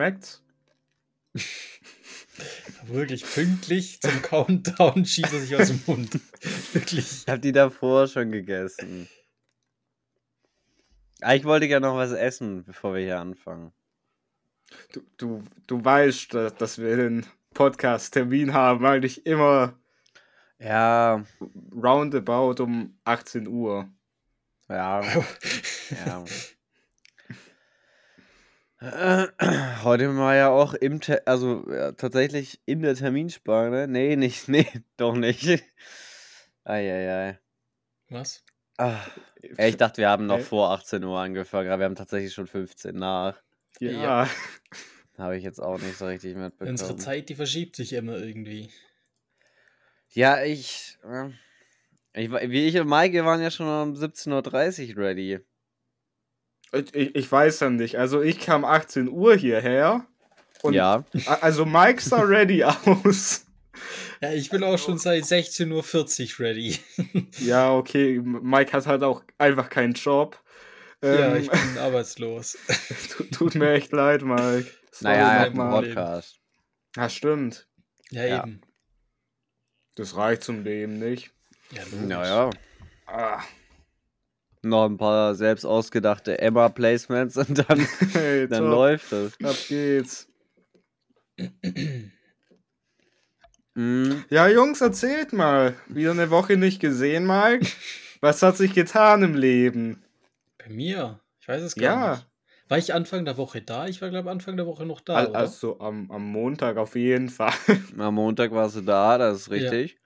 schmeckt's? Wirklich pünktlich zum Countdown schießt er sich aus dem Mund. Wirklich. Ich habe die davor schon gegessen. Ah, ich wollte gerne noch was essen, bevor wir hier anfangen. Du, du, du weißt, dass, dass wir den Podcast-Termin haben, eigentlich immer Ja, roundabout um 18 Uhr. ja, ja. Äh, Heute war ja auch im, Te also ja, tatsächlich in der Terminspanne. Nee, nicht, nee, doch nicht. Eieiei. Was? Ah, ey, ich dachte, wir haben noch Hä? vor 18 Uhr angefangen, aber wir haben tatsächlich schon 15 nach. Ja. Ja. Habe ich jetzt auch nicht so richtig mitbekommen. Unsere Zeit, die verschiebt sich immer irgendwie. Ja, ich, äh, ich. Wie ich und Maike waren ja schon um 17.30 Uhr ready. Ich, ich, weiß ja nicht. Also ich kam 18 Uhr hierher. Und ja. Also Mike sah ready aus. Ja, ich bin auch schon seit 16.40 Uhr ready. Ja, okay. Mike hat halt auch einfach keinen Job. ja, Ähm, ich bin arbeitslos. tut, tut mir echt leid, Mike. Sorry Naja, im nochmal. Podcast. Ja, stimmt. Ja, Ja. eben. Das reicht zum Leben nicht. Ja, logisch. Naja. Ah, Noch ein paar selbst ausgedachte Emma-Placements und dann, hey, dann top. läuft es. Ab geht's. Mhm. Ja, Jungs, erzählt mal. Wieder eine Woche nicht gesehen, Mike. Was hat sich getan im Leben? Bei mir? Ich weiß es gar Ja. nicht. War ich Anfang der Woche da? Ich war, glaube Anfang der Woche noch da, Al- oder? Also am, am Montag auf jeden Fall. Am Montag warst du da, das ist richtig.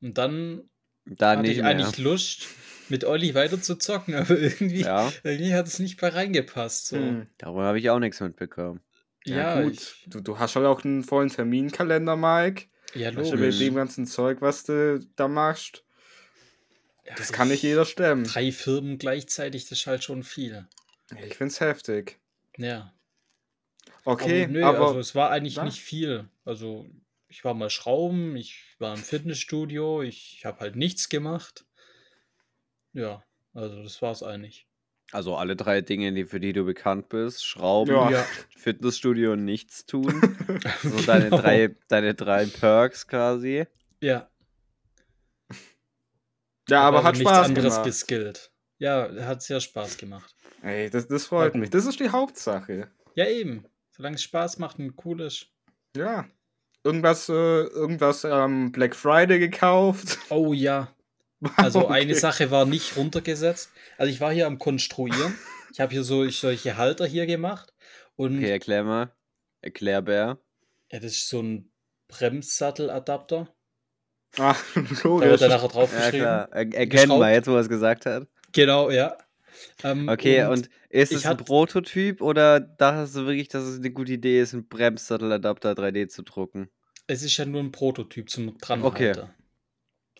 Und dann Dann hatte nicht ich mehr. eigentlich Lust, mit Olli weiter zu zocken, aber irgendwie, Ja, irgendwie hat es nicht mehr reingepasst. So. Hm. darüber habe ich auch nichts mitbekommen. Ja, gut. Ich, Du, du hast halt auch einen vollen Terminkalender, Mike. ja logisch. mit dem ganzen Zeug, was du da machst. Ja, Das kann nicht ich- jeder stemmen. Drei Firmen gleichzeitig, das ist halt schon viel. Ich find's heftig. Ja. Okay, aber nö, aber also es war eigentlich Was? nicht viel. Also ich war mal schrauben, ich war im Fitnessstudio, ich habe halt nichts gemacht. Ja, also das war's eigentlich. Also alle drei Dinge, die, für die du bekannt bist. Schrauben, Ja. Fitnessstudio und nichts tun. So deine Genau. drei, deine drei Perks quasi. Ja, ja, aber also hat nichts Spaß anderes gemacht. geskillt. Ja, hat sehr Spaß gemacht. Ey, das, das freut Ja, mich. Das ist die Hauptsache. Ja, eben. Solange es Spaß macht und cool ist. Ja. Irgendwas, äh, irgendwas am Black Friday gekauft. Oh ja. Also Okay. eine Sache war nicht runtergesetzt. Also ich war hier am Konstruieren. Ich habe hier so solche Halter hier gemacht. Und Okay, erklär mal. Erklär, Bär. ja, das ist so ein Bremssatteladapter. Ah, Da wird dann nachher Ja, draufgeschrieben. klar. Er, erkennt Geschraubt. mal jetzt, wo er es gesagt hat. Genau, ja. Ähm, Okay, und, ist ich es ein Prototyp oder dachtest du wirklich, dass es eine gute Idee ist, einen Bremssatteladapter 3D zu drucken? es ist ja nur ein Prototyp zum Okay.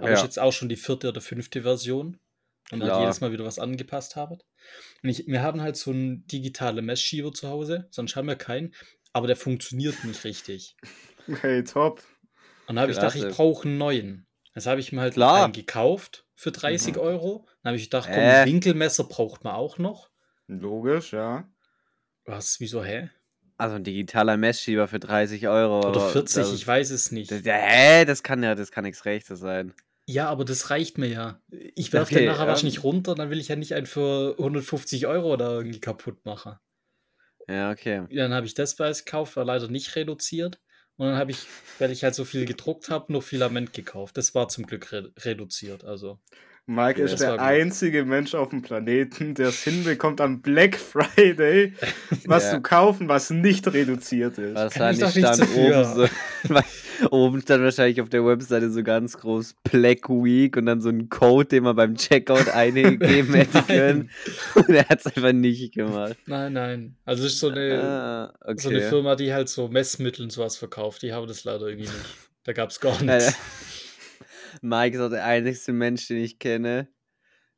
Aber Ja. ist jetzt auch schon die vierte oder fünfte Version. Und Klar. hat jedes Mal wieder was angepasst haben. Und ich, wir haben halt so einen digitalen Messschieber zu Hause, sonst haben wir keinen, aber der funktioniert nicht richtig. Hey, top. Und da habe ich gedacht, ich brauche einen neuen. Das habe ich mir halt Klar. einen gekauft für 30 Euro. Dann habe ich gedacht, komm, Äh. ein Winkelmesser braucht man auch noch. Logisch, ja. Was, wieso, hä? Also ein digitaler Messschieber für 30 Euro. Oder aber 40, das- ich weiß es nicht. Das, ja, hä, das kann ja, das kann nichts Rechtes sein. Ja, aber das reicht mir ja. Ich werfe Okay, den nachher ähm. wahrscheinlich runter, dann will ich ja nicht einen für 150 Euro da irgendwie kaputt machen. Ja, okay. Dann habe ich das Preis gekauft, war leider nicht reduziert. Und dann habe ich, weil ich halt so viel gedruckt habe, noch Filament gekauft. Das war zum Glück re reduziert. Also, Mike Ja, ist der einzige Mensch auf dem Planeten, der es hinbekommt am Black Friday, was Ja. zu kaufen, was nicht reduziert ist. Wahrscheinlich stand dafür. oben so, oben stand wahrscheinlich auf der Webseite so ganz groß Black Week und dann so ein Code, den man beim Checkout eingeben hätte können. Und er hat es einfach nicht gemacht. nein, nein. Also, es ist so eine, Ah, okay. so eine Firma, die halt so Messmittel und sowas verkauft. Die haben das leider irgendwie nicht. Da gab es gar nichts. Mike ist auch der einzigste Mensch, den ich kenne,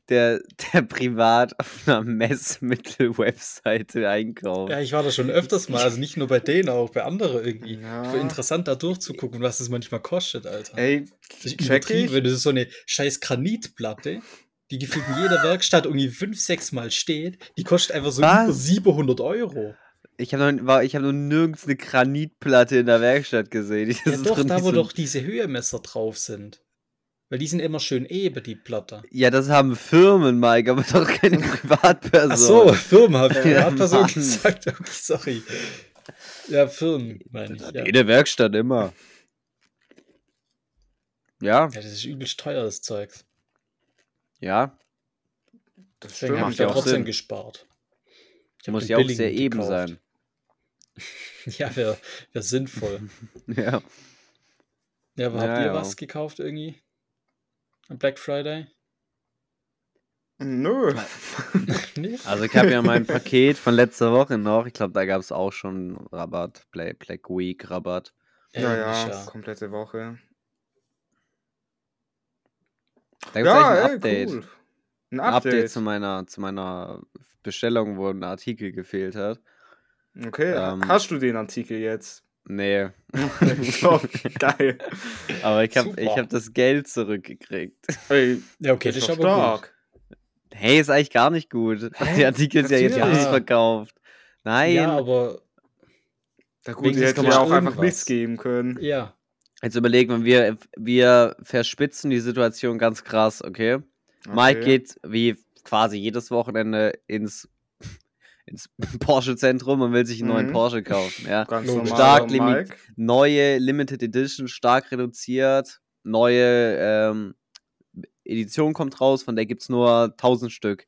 der, der privat auf einer Messmittel-Webseite einkauft. Ja, ich war da schon öfters mal. Also, nicht nur bei denen, auch bei anderen irgendwie. Ja. Interessant da durchzugucken, was es manchmal kostet, Alter. Ey, ist check ich. Das ist so eine scheiß Granitplatte, die gefühlt in jeder Werkstatt irgendwie fünf, sechs Mal steht. Die kostet einfach so Was? über 700 Euro. Ich habe noch, ich hab noch nirgends eine Granitplatte in der Werkstatt gesehen. Das Ja, ist doch, da wo so- doch diese Höhemesser drauf sind. Weil die sind immer schön eben, die Platte. Ja, das haben Firmen, Mike, aber doch keine Privatperson. Ach so, Firmen habe ich Ja, Privatperson gesagt. Okay, sorry. Ja, Firmen, meine ich. Ja. Jede Werkstatt immer. Ja, ja, das ist übelst teuer, das Zeugs. ja. Das Deswegen habe ich ja da trotzdem Sinn. gespart. Ich Muss ja auch sehr eben gekauft. sein. Ja, wäre wär sinnvoll. Ja. Ja, aber Ja, habt ihr ja. was gekauft irgendwie? Am Black Friday? Nö. Also ich habe ja mein Paket von letzter Woche noch. Ich glaube, da gab es auch schon Rabatt. Black Week Rabatt. Ja, ja, komplette Woche. Da gibt es Ja, ein ey, Update. cool. Ein Ein Update Update. zu meiner, zu meiner Bestellung, wo ein Artikel gefehlt hat. Okay, Ähm, hast du den Artikel jetzt? Nee. so, geil. Aber ich habe hab das Geld zurückgekriegt. Ey, Ja, okay, das ist aber gut. stark. Hey, ist eigentlich gar nicht gut. Hä? Der Artikel ist ja jetzt ausverkauft. Nein. Ja, aber Na gut, die hätten ja man auch einfach nichts geben können. ja. Jetzt überlegen wir, wir, wir verspitzen die Situation ganz krass, okay? Mike Okay. geht wie quasi jedes Wochenende ins, ins Porsche-Zentrum und will sich einen neuen Mhm. Porsche kaufen. Ja? Ganz normal. Stark Mike. Neue Limited Edition, stark reduziert. Neue ähm, Edition kommt raus, von der gibt es nur 1000 Stück.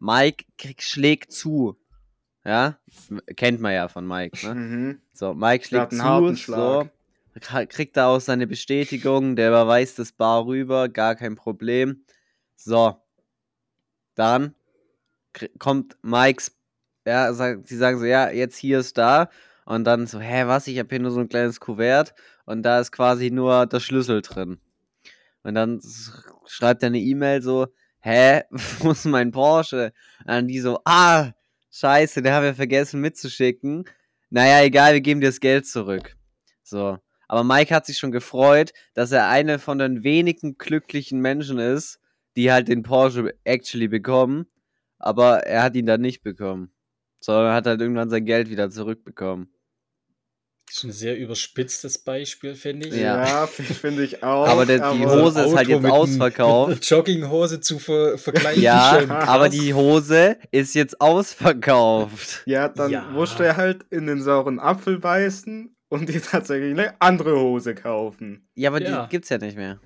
Mike krieg, schlägt zu. Ja? Kennt man ja von Mike. Ne? Mhm. So, Mike schlägt zu, so, kriegt da auch seine Bestätigung, der überweist das Bar rüber, gar kein Problem. So, dann kommt Mikes, ja, sie sagen so, ja, jetzt hier ist da. Und dann so, hä, was? Ich habe hier nur so ein kleines Kuvert und da ist quasi nur der Schlüssel drin. Und dann schreibt er eine E-Mail so, hä, wo ist mein Porsche? Und dann die so, ah, scheiße, der haben wir vergessen mitzuschicken. Naja, egal, wir geben dir das Geld zurück. So. Aber Mike hat sich schon gefreut, dass er eine von den wenigen glücklichen Menschen ist, die halt den Porsche actually bekommen. Aber er hat ihn dann nicht bekommen. Sondern hat halt irgendwann sein Geld wieder zurückbekommen. Das ist ein sehr überspitztes Beispiel, finde ich. Ja. Ja, finde ich auch. Aber der- die Hose ist halt jetzt mit ausverkauft. Jogginghose zu ver vergleichen. Ja, schon aber die Hose ist jetzt ausverkauft. Ja, dann Ja. musst du ja halt in den sauren Apfel beißen und dir tatsächlich eine andere Hose kaufen. Ja, aber Ja. die gibt's ja nicht mehr.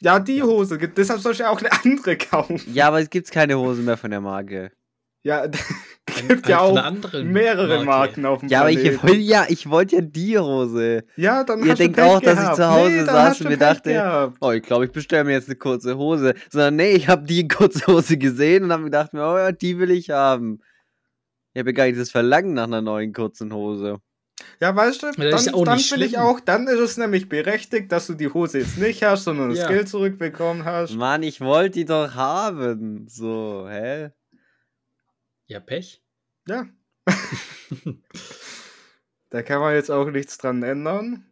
Ja, die Hose, gibt- deshalb soll ich ja auch eine andere kaufen. Ja, aber es gibt keine Hose mehr von der Marke. Ja, Ein- gibt ja auch mehrere Marke. Marken auf dem Ja, aber ich Planeten. wollte ja, ich wollte ja die Hose. Ja, dann Ihr hast du denkt Pech auch, dass ich gehabt. zu Hause nee, dann saß hast und du mir Pech dachte, gehabt. Oh, ich glaube, ich bestelle mir jetzt eine kurze Hose. Sondern nee, ich habe die kurze Hose gesehen und habe mir gedacht, oh ja, die will ich haben. Ich habe gar nicht das Verlangen nach einer neuen kurzen Hose. Ja, weißt du, dann, ist ja dann finde ich auch, dann ist es nämlich berechtigt, dass du die Hose jetzt nicht hast, sondern das Ja. Geld zurückbekommen hast. Mann, ich wollte die doch haben. So, hä? Ja, Pech. Ja. da kann man jetzt auch nichts dran ändern.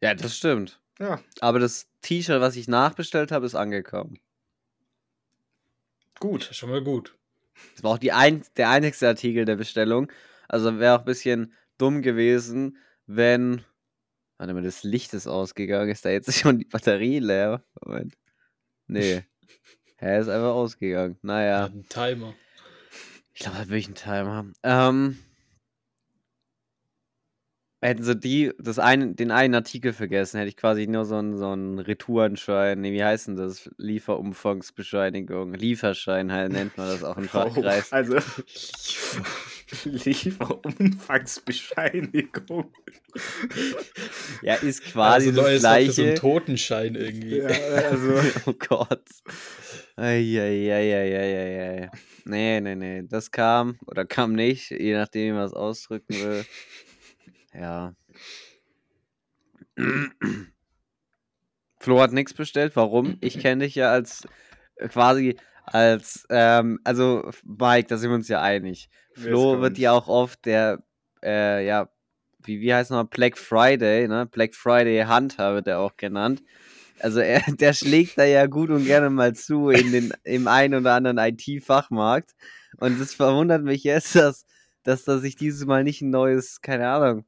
Ja, das stimmt. Ja, Aber das T-Shirt, was ich nachbestellt habe, ist angekommen. Gut. ist schon mal gut. Das war auch die ein der einzigste Artikel der Bestellung. Also wäre auch ein bisschen dumm gewesen, wenn. Warte mal, das Licht ist ausgegangen. Ist da jetzt schon die Batterie leer? Moment. Nee. Hä, ist einfach ausgegangen. Ja. Naja. Ein Timer. Ich glaube, da will ich einen Timer. Ähm. Hätten sie die, das ein, den einen Artikel vergessen, hätte ich quasi nur so einen, so einen Retourenschein. Nee, wie heißt denn das? Lieferumfangsbescheinigung. Lieferschein halt, nennt man das auch im Fachkreis. Oh, also Lieferumfangsbescheinigung. Ja, ist quasi also, das neues Wort für so einen gleiche. Totenschein irgendwie. Ja, also oh Gott. Eieieiei. Nee, nee, nee. Das kam oder kam nicht, je nachdem, wie man es ausdrücken will. Ja. Flo hat nichts bestellt. Warum? Ich kenne dich ja als äh, quasi als, ähm, also Mike, da sind wir uns ja einig. Flo wird ja auch oft der, äh, ja, wie, wie heißt nochmal, Black Friday, ne? Black Friday Hunter wird er auch genannt. Also er, der schlägt da ja gut und gerne mal zu in den, im einen oder anderen IT-Fachmarkt. Und es verwundert mich jetzt, dass dass da sich dieses Mal nicht ein neues, keine Ahnung,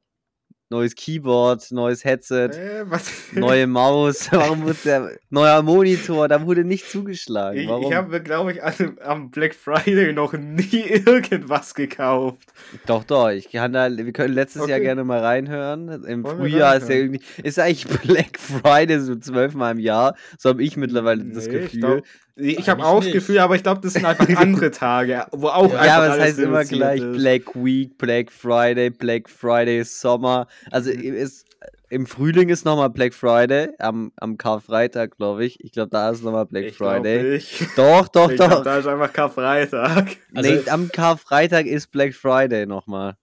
neues Keyboard, neues Headset, Äh, neue Maus, warum wird der neuer Monitor, da wurde nicht zugeschlagen. Ich, Warum? ich habe mir, glaube ich, an, am Black Friday noch nie irgendwas gekauft. Doch, doch, ich kann da, wir können letztes Jahr Okay. gerne mal reinhören. Im Wollen Frühjahr ist ja irgendwie, ist eigentlich Black Friday so zwölfmal im Jahr. So habe ich mittlerweile das Nee, Gefühl. Ich, glaub- ich habe auch das nicht. Gefühl, aber ich glaube, das sind einfach andere Tage, wo auch Ja, einfach ja, aber es heißt immer gleich ist. Black Week, Black Friday, Black Friday Sommer. Also Mhm. ist, im Frühling ist nochmal Black Friday, am, am Karfreitag, glaube ich. Ich glaube, da ist nochmal Black Ich Friday. nicht. Doch, doch, Ich doch. glaub, da ist einfach Karfreitag. Also- nee, am Karfreitag ist Black Friday nochmal.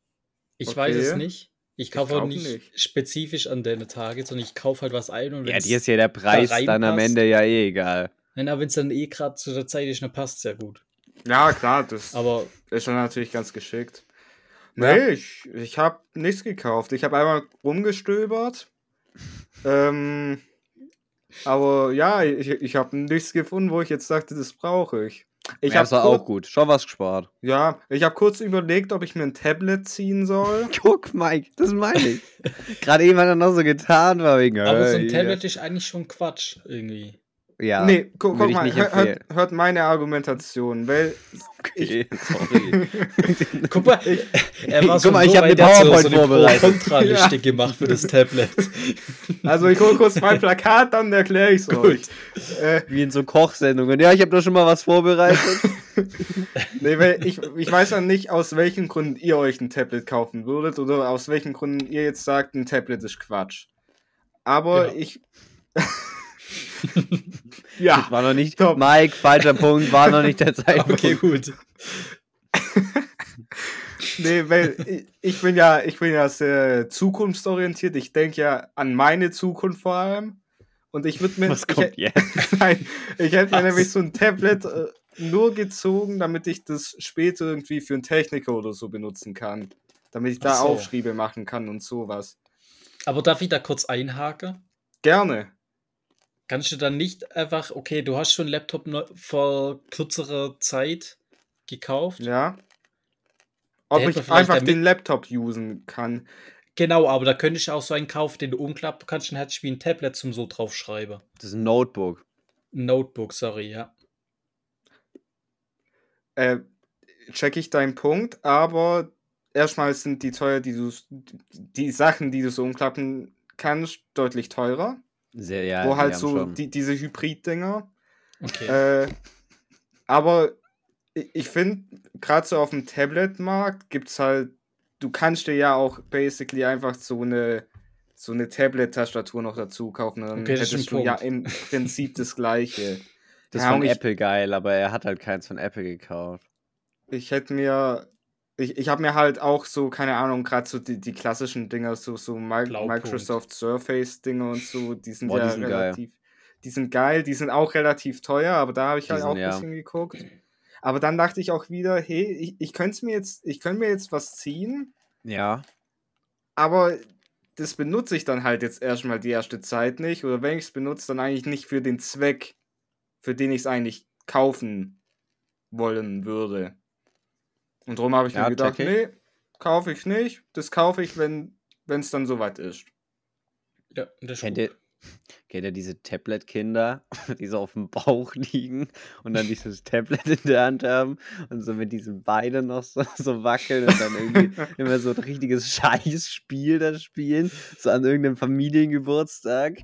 Ich weiß es Okay. nicht. Ich kaufe auch glaub nicht, nicht. spezifisch an deine Tage, sondern ich kaufe halt was ein und Ja, dir ist ja der Preis dann am. Ende ja eh egal. Nein, aber wenn es dann eh gerade zu der Zeit ist, dann passt es ja gut. Ja, klar, das Aber ist dann natürlich ganz geschickt. Ja. Nee, ich, ich habe nichts gekauft. Ich habe einmal rumgestöbert. ähm, aber ja, ich, ich habe nichts gefunden, wo ich jetzt sagte, das brauche ich. Ich ja, habe das war auch gut. Schon was gespart. Ja, ich habe kurz überlegt, ob ich mir ein Tablet ziehen soll. Guck, Mike, das meine ich. Gerade eben hat er noch so getan, war wegen. Aber so äh, ein Tablet ist eigentlich schon Quatsch irgendwie. Ja. nee, gu guck ich mal, hört, hört meine Argumentation, weil Okay, sorry. Guck mal, er war Guck so mal, ich hab weit, eine er PowerPoint so vorbereitet. Pro-Kontra-Liste Ja. gemacht für das Tablet. also ich hole kurz mein Plakat, dann erkläre ich es euch. Äh, Wie in so Kochsendungen. Ja, ich habe doch schon mal was vorbereitet. nee, weil ich, ich weiß ja nicht, aus welchen Gründen ihr euch ein Tablet kaufen würdet oder aus welchen Gründen ihr jetzt sagt, ein Tablet ist Quatsch. Aber Genau. ich. Ja, War noch nicht. Top. Mike, falscher Punkt, war noch nicht der Zeitpunkt. Okay, gut. nee, weil ich, ich bin ja, ich bin ja sehr zukunftsorientiert. Ich denke ja an meine Zukunft vor allem. Und ich würde mir. Was ich, kommt jetzt? Nein, ich hätte mir nämlich so ein Tablet äh, nur gezogen, damit ich das später irgendwie für einen Techniker oder so benutzen kann. Damit ich da so. Aufschriebe machen kann und sowas. Aber darf ich da kurz einhaken? Gerne. Kannst du dann nicht einfach, okay, du hast schon einen Laptop vor kürzerer Zeit gekauft? Ja. Ob ich einfach den Laptop usen kann. Genau, aber da könntest du auch so einen kaufen, den du umklappen kannst und hättest wie ein Tablet zum so draufschreiben. Das ist ein Notebook. Notebook, sorry, ja. Äh, check ich deinen Punkt, aber erstmal sind die teuer, die du die Sachen, die du so umklappen kannst, deutlich teurer. Sehr, ja, wo halt so die, diese Hybrid-Dinger. Okay. Äh, aber ich, finde, gerade so auf dem Tablet-Markt gibt es halt, du kannst dir ja auch basically einfach so eine so eine Tablet-Tastatur noch dazu kaufen. und Dann Okay, das ist hättest du ja Punkt. im Prinzip das gleiche. Das Ja, ist von und ich- Apple geil, aber er hat halt keins von Apple gekauft. Ich hätte mir. Ich, ich habe mir halt auch so, keine Ahnung, gerade so die, die klassischen Dinger, so, so Mi Blaupunkt. Microsoft Surface-Dinger und so, die sind Boah, die ja sind geil. relativ. Die sind geil, die sind auch relativ teuer, aber da habe ich Die halt sind, auch ein ja. bisschen geguckt. Aber dann dachte ich auch wieder, hey, ich, ich könnte mir jetzt, ich könnte mir jetzt was ziehen, Ja. aber das benutze ich dann halt jetzt erstmal die erste Zeit nicht. Oder wenn ich es benutze, dann eigentlich nicht für den Zweck, für den ich es eigentlich kaufen wollen würde. Und darum habe ich Ja, mir gedacht, nee, kaufe ich nicht. Das kaufe ich, wenn es dann soweit ist. ja, das ist Kennt ihr, kennt ihr diese Tablet-Kinder, die so auf dem Bauch liegen und dann dieses Tablet in der Hand haben und so mit diesen Beinen noch so, so wackeln und dann irgendwie immer so ein richtiges Scheißspiel da spielen, so an irgendeinem Familiengeburtstag.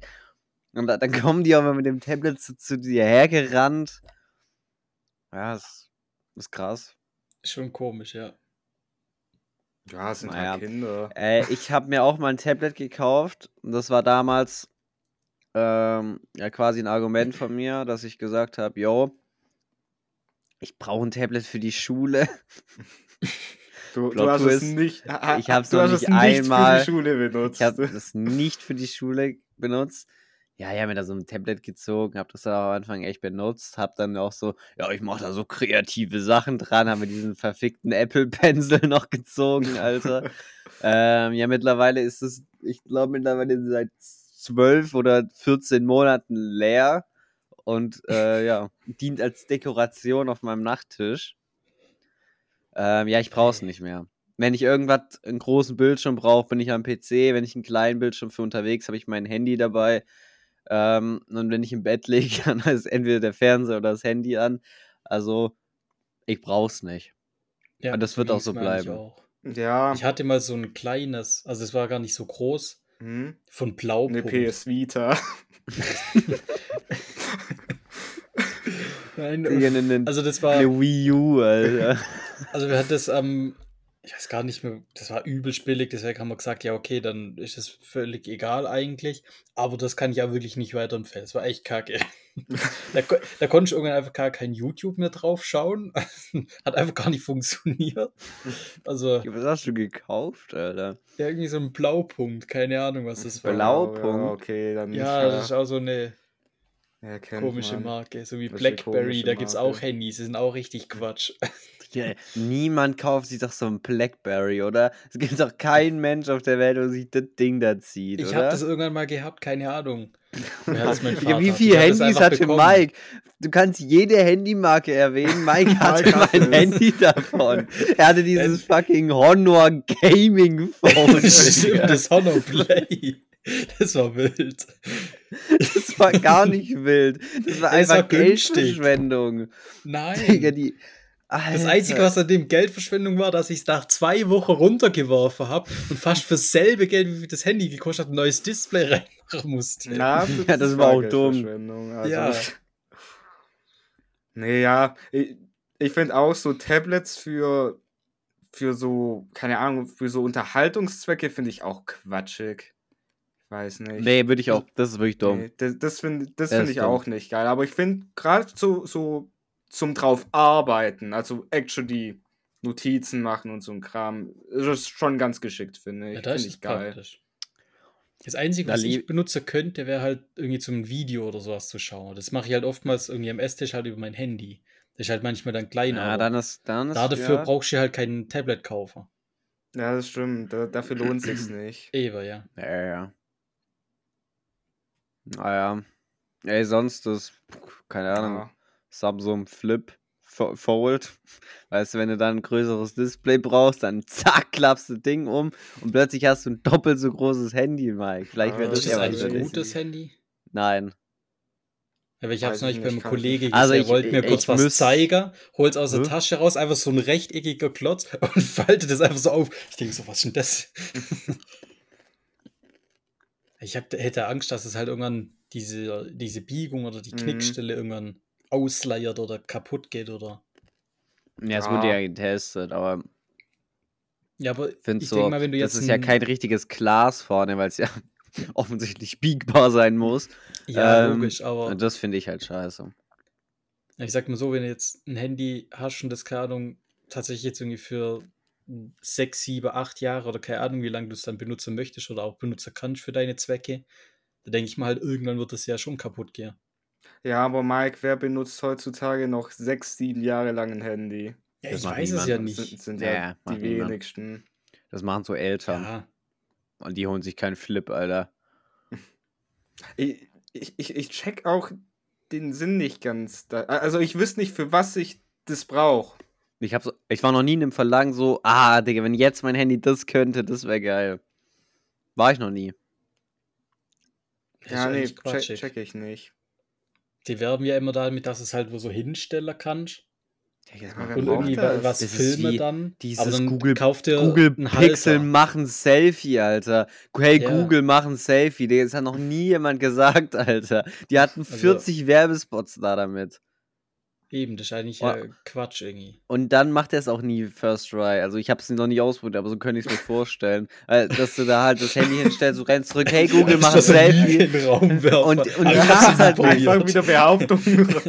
Und da, dann kommen die auch mal mit dem Tablet zu, zu dir hergerannt. Ja, das ist krass. Schon komisch, ja. Ja, es sind Naja. halt Kinder. Äh, ich habe mir auch mal ein Tablet gekauft. Und das war damals ähm, ja quasi ein Argument von mir, dass ich gesagt habe, yo, ich brauche ein Tablet für die Schule. Du, du hast es nicht, ha- Ich nicht es nicht einmal- für die Schule benutzt. Ich habe das nicht für die Schule benutzt. Ja, ich habe mir da so ein Tablet gezogen, habe das dann auch am Anfang echt benutzt, habe dann auch so, ja, ich mache da so kreative Sachen dran, habe mir diesen verfickten Apple-Pencil noch gezogen, Alter. ähm, ja, mittlerweile ist es, ich glaube, mittlerweile seit zwölf oder 14 Monaten leer und äh, ja, dient als Dekoration auf meinem Nachttisch. Ähm, ja, ich brauche es nicht mehr. wenn ich irgendwas, einen großen Bildschirm brauche, bin ich am PC. Wenn ich einen kleinen Bildschirm für unterwegs, habe ich mein Handy dabei. Ähm, und wenn ich im Bett liege, dann ist entweder der Fernseher oder das Handy an. Also, ich brauch's nicht. Ja, Und das wird auch so bleiben. Auch. Ja. Ich hatte mal so ein kleines, also es war gar nicht so groß, Hm? von Eine Blaupunkt. PS Vita. Nein, eine, eine, also das war, eine Wii U, Alter. also wir hatten das am, ich weiß gar nicht mehr, das war übelst billig, deswegen haben wir gesagt, ja okay, dann ist es völlig egal eigentlich, aber das kann ich auch wirklich nicht weiterempfehlen, das war echt kacke. da, da konnte ich irgendwann einfach gar kein YouTube mehr drauf schauen, hat einfach gar nicht funktioniert. Also Was hast du gekauft, Alter? ja, irgendwie so ein Blaupunkt, keine Ahnung, was das war. Blau- Ja, Blaupunkt. okay, dann. Ja, das ist auch so eine ja, komische man. Marke, so wie Das Blackberry, da gibt es auch Handys, die sind auch richtig Quatsch. Ja, niemand kauft sich doch so ein Blackberry, oder? Es gibt doch keinen Mensch auf der Welt, der sich das Ding da zieht, Ich habe das irgendwann mal gehabt, keine Ahnung. Hat das Vater? wie viele das Handys hatte bekommen. Mike? Du kannst jede Handymarke erwähnen. Mike hatte mein. Handy davon. Er hatte dieses fucking Honor Gaming Phone. Stimmt, das Honor Play. Das war wild. Das war gar nicht wild. Das war war einfach günstig. Geldverschwendung. Nein. Digga, die. das Einzige, was an dem Geldverschwendung war, dass ich es nach zwei Wochen runtergeworfen habe und fast für dasselbe Geld, wie das Handy gekostet hat, ein neues Display reinmachen musste. Na, Ja, das war auch dumm. Also, Ja. Nee, ja. Ich, ich finde auch so Tablets für, für so, keine Ahnung, für so Unterhaltungszwecke finde ich auch quatschig. Ich weiß nicht. Nee, würde ich auch. Das ist wirklich dumm. Nee, das das finde das Das find ich dumm. auch nicht geil. Aber ich finde gerade so, so zum drauf arbeiten, also actually Notizen machen und so ein Kram, ist das schon ganz geschickt, finde ich. Ja, da ist finde es ich geil. praktisch. Das Einzige, was ich benutzen könnte, wäre halt irgendwie zum Video oder sowas zu schauen. Das mache ich halt oftmals irgendwie am Esstisch halt über mein Handy. Das ist halt manchmal dann klein, Ja, dann ist. Dann ist da dafür ja. brauchst du halt keinen Tablet kaufen. Ja, das stimmt. Da, dafür lohnt sich's nicht. Eber, ja. Ja, ja. Naja. Ey, sonst ist. Keine Ahnung. Ja. Samsung Flip Fo- Fold. Weißt du, wenn du dann ein größeres Display brauchst, dann zack, klappst du das Ding um und plötzlich hast du ein doppelt so großes Handy, Mike. Vielleicht wäre Ah, das Ist Das ja eigentlich ein gutes Handy? Nein. Weil ich habe es neulich ich beim nicht, kann Kollege ich- gesehen, Also er ich- wollte mir kurz was zeigen, holt aus der? Tasche raus, einfach so ein rechteckiger Klotz und faltet das einfach so auf. Ich denke so, was ist denn das? ich hab, hätte Angst, dass es halt irgendwann diese, diese Biegung oder die Mhm. Knickstelle irgendwann ausleiert oder kaputt geht oder. Ja, es wurde ja getestet, aber Ja, aber ich finde ich so, denke mal, wenn du das jetzt. ist ja ein- kein richtiges Glas vorne, weil es ja offensichtlich biegbar sein muss. Ja, ähm, logisch, aber Und das finde ich halt scheiße. ich sag mal so, wenn du jetzt ein Handy hast und das, keine Ahnung, tatsächlich jetzt irgendwie für sechs, sieben, acht Jahre oder keine Ahnung, wie lange du es dann benutzen möchtest oder auch benutzen kannst für deine Zwecke, da denke ich mal halt, irgendwann wird das ja schon kaputt gehen. Ja, aber Mike, wer benutzt heutzutage noch sechs, sieben Jahre lang ein Handy? Ja, Das ich weiß es niemand. ja Das nicht. sind, sind Ja, ja, die niemand. wenigsten. Das machen so Eltern. Ja, Und die holen sich keinen Flip, Alter. Ich, ich, ich, ich check auch den Sinn nicht ganz. Da. Also ich wüsste nicht, für was ich das brauche. Ich, hab so, ich war noch nie in einem Verlangen so, ah, Digga, wenn jetzt mein Handy das könnte, das wäre geil. War ich noch nie. das Ja, nee, check, check ich nicht. Die werben ja immer damit, dass es halt wo so hinstellen kannst Ja, und irgendwie das? was Das filme dann. dieses aber dann Google- kauft dir Google Pixel machen Selfie, Alter. Hey, Ja. Google machen Selfie. Das hat noch nie jemand gesagt, Alter. Die hatten Also- 40 Werbespots da damit. Eben, das ist eigentlich Oh. ja Quatsch irgendwie. Und dann macht er es auch nie First Try. Also ich habe es noch nie ausprobiert, aber so könnte ich es mir vorstellen. Äh, dass du da halt das Handy hinstellst, du rennst zurück, hey Google, mach ein ist Selfie. Und- und machen hab's es halt. Einfach wieder Behauptungen.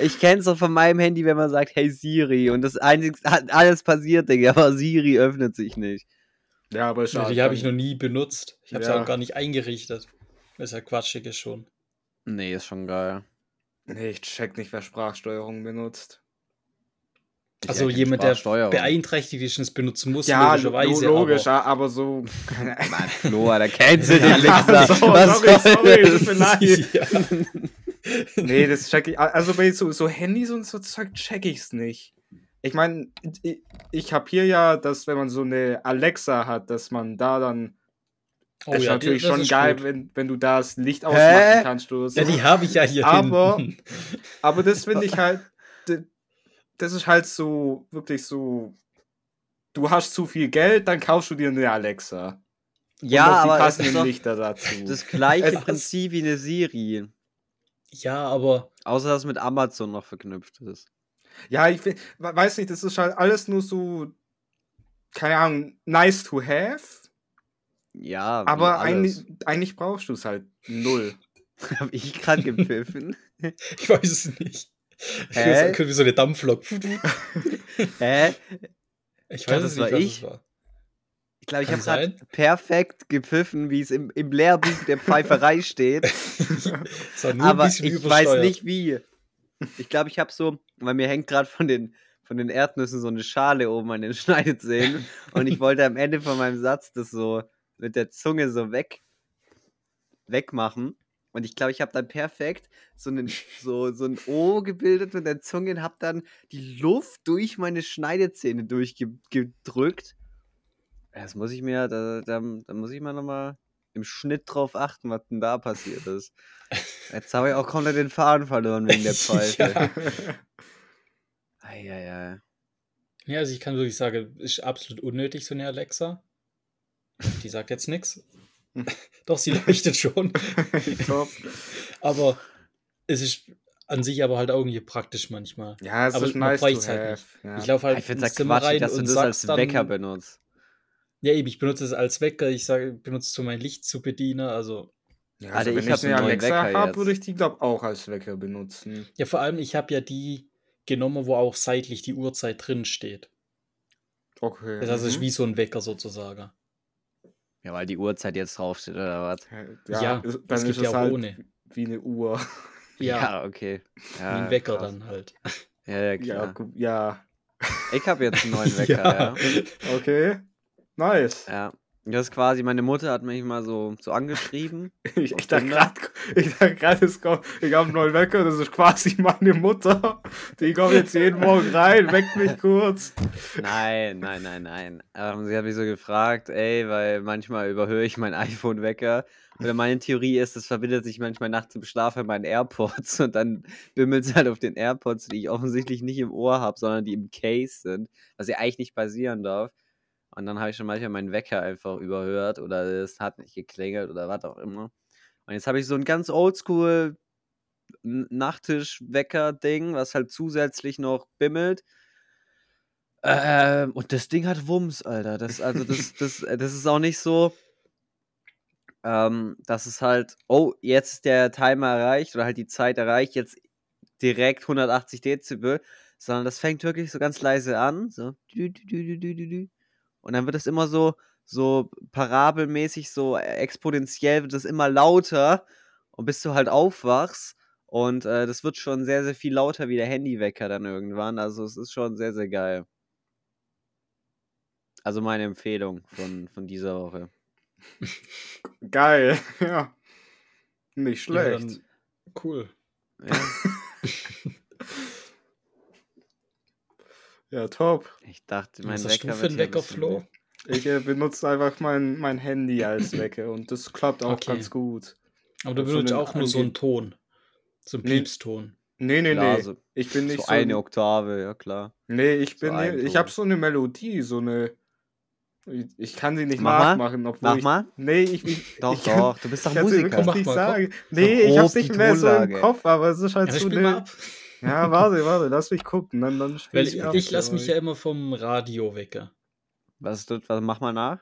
Ich kenn's doch von meinem Handy, wenn man sagt, hey Siri. Und das einzige, hat alles passiert, Digga, aber Siri öffnet sich nicht. ja, aber Ja, schade. die habe ich noch nie benutzt. Ich habe sie Ja. auch gar nicht eingerichtet. Das ist ja quatschig ist schon. Nee, ist schon geil. Nee, ich check nicht, wer Sprachsteuerung benutzt. Ich Also jemand, der Sprachsteuerung. beeinträchtigt ist und es benutzen muss, Ja, lo logischerweise. logisch, aber aber, so. Mann, Flo, Alter, cancel den Alexa. so, Was sorry, sorry, das? mir leid. ja. nee, das check ich. Also bei so, so Handys und so Zeug check ich's nicht. ich meine, ich, ich habe hier ja, dass wenn man so eine Alexa hat, dass man da dann. Oh das ist ja, natürlich die- das schon ist geil, gut. wenn, wenn du da das Licht ausmachen kannst oder so. Ja, die habe ich ja hier Aber- hinten. Aber das finde ich halt. Das ist halt so, wirklich so. Du hast zu viel Geld, dann kaufst du dir eine Alexa. Ja, aber passenden ist doch Lichter dazu. das gleiche Es- Prinzip wie eine Siri. Ja, aber Außer dass es mit Amazon noch verknüpft ist. Ja, ich weiß nicht, das ist halt alles nur so, keine Ahnung, nice to have, Ja, aber alles. eigentlich, eigentlich brauchst du es halt null. Hab ich gerade gepfiffen? ich weiß es nicht. Ich Hä? weiß, könnte wie so eine Dampflok. Hä? Ich glaub, weiß das es war nicht, was ich. es war. Ich glaube, ich habe gerade perfekt gepfiffen, wie es im, im Lehrbuch der Pfeiferei steht. War aber ich weiß nicht wie. Ich glaube, ich habe so, weil mir hängt gerade von den, von den Erdnüssen so eine Schale oben an den Schneidezähnen und ich wollte am Ende von meinem Satz das so mit der Zunge so weg wegmachen. Und ich glaube, ich habe dann perfekt so, einen, so, so ein O gebildet mit der Zunge und habe dann die Luft durch meine Schneidezähne durchgedrückt. Das muss ich mir, da, da, da muss ich mal nochmal im Schnitt drauf achten, was denn da passiert ist. Jetzt habe ich auch komplett den Faden verloren wegen der Pfeife. Ja. Eieiei. Ja, also ich kann wirklich sagen, ist absolut unnötig, so eine Alexa. Die sagt jetzt nichts. Doch, sie leuchtet schon. Top. aber es ist an sich aber halt auch irgendwie praktisch manchmal. Ja, es Aber ist man nice to halt have. nicht. ja. Ich laufe halt Ich finde es ins Zimmer quatschig, rein dass du und das sag's als dann, Wecker benutzt. Ja, eben, ich benutze es als Wecker, ich sage, benutze es, um mein Licht zu bedienen. Also, Ja, Alter, also wenn ich ich, eine Alexa Wecker habe, jetzt. würde ich die, glaube auch als Wecker benutzen. ja, vor allem, ich habe ja die genommen, wo auch seitlich die Uhrzeit drin steht. Okay. Das heißt, es ist mhm. wie so ein Wecker sozusagen. Ja, weil die Uhrzeit jetzt draufsteht, oder was? Ja, Ja, es dann gibt ist ja es auch halt ohne. wie eine Uhr. Ja, okay. wie Ja, ein Wecker krass. dann halt. Ja, ja, Ja, klar. gu- ja. Ich habe jetzt einen neuen Wecker, ja. Okay. Nice. ja. Das ist quasi, meine Mutter hat mich mal so, so angeschrieben. Ich, ich dachte gerade, ich dachte gerade, es kommt- ich habe einen neuen Wecker, das ist quasi meine Mutter. Die kommt jetzt jeden Morgen rein, weckt mich kurz. Nein, nein, nein, nein. Ähm, sie hat mich so gefragt, ey, weil manchmal überhöre ich meinen iPhone-Wecker. Oder meine Theorie ist, es verbindet sich manchmal nachts im Schlaf mit meinen AirPods und dann bimmelt es halt auf den AirPods, die ich offensichtlich nicht im Ohr habe, sondern die im Case sind, was ja eigentlich nicht passieren darf. Und dann habe ich schon manchmal meinen Wecker einfach überhört oder es hat nicht geklingelt oder was auch immer. Und jetzt habe ich so ein ganz oldschool Nachttisch-Wecker-Ding, was halt zusätzlich noch bimmelt. Ähm, und das Ding hat Wumms, Alter. Das, also das, das, äh, das ist auch nicht so, ähm, dass es halt, oh, jetzt ist der Timer erreicht oder halt die Zeit erreicht, jetzt direkt 180 Dezibel, sondern das fängt wirklich so ganz leise an, so dü, dü, dü. Und dann wird es immer so, so parabelmäßig, so exponentiell wird es immer lauter und bis du halt aufwachst und äh, das wird schon sehr, sehr viel lauter wie der Handywecker dann irgendwann, also es ist schon sehr, sehr geil. Also meine Empfehlung von, von dieser Woche. Geil, ja. Nicht Ja, schlecht. dann, cool. Ja, Ja, top. ich dachte, mein Was hast du Wecker für ein Wecker, Flo? Ich äh, benutze einfach mein, mein Handy als Wecker und das klappt auch Okay. ganz gut. Aber du So benutzt auch nur so einen Ton. So einen Nee. Piepston. Nee, nee, Klar, nee. so, Ich bin nicht so so. eine Oktave, ja klar. nee, ich so bin. ein ich Ton. habe so eine Melodie, so eine. Ich, ich kann sie nicht Mach mal. nachmachen, obwohl Mach ich. mal. Nee, ich. ich Doch, ich kann- doch, du bist doch Ich kann sie Musiker. wirklich Mach nicht mal, sagen. So Nee, ich hab's nicht mehr so im. Kopf, aber es ist halt Ja, so mal eine. Ja, warte, warte, lass mich gucken. Dann, dann Weil ich ich, ab, ich lasse mich ja immer vom Radio wecken. Was ist das? Was, mach mal nach.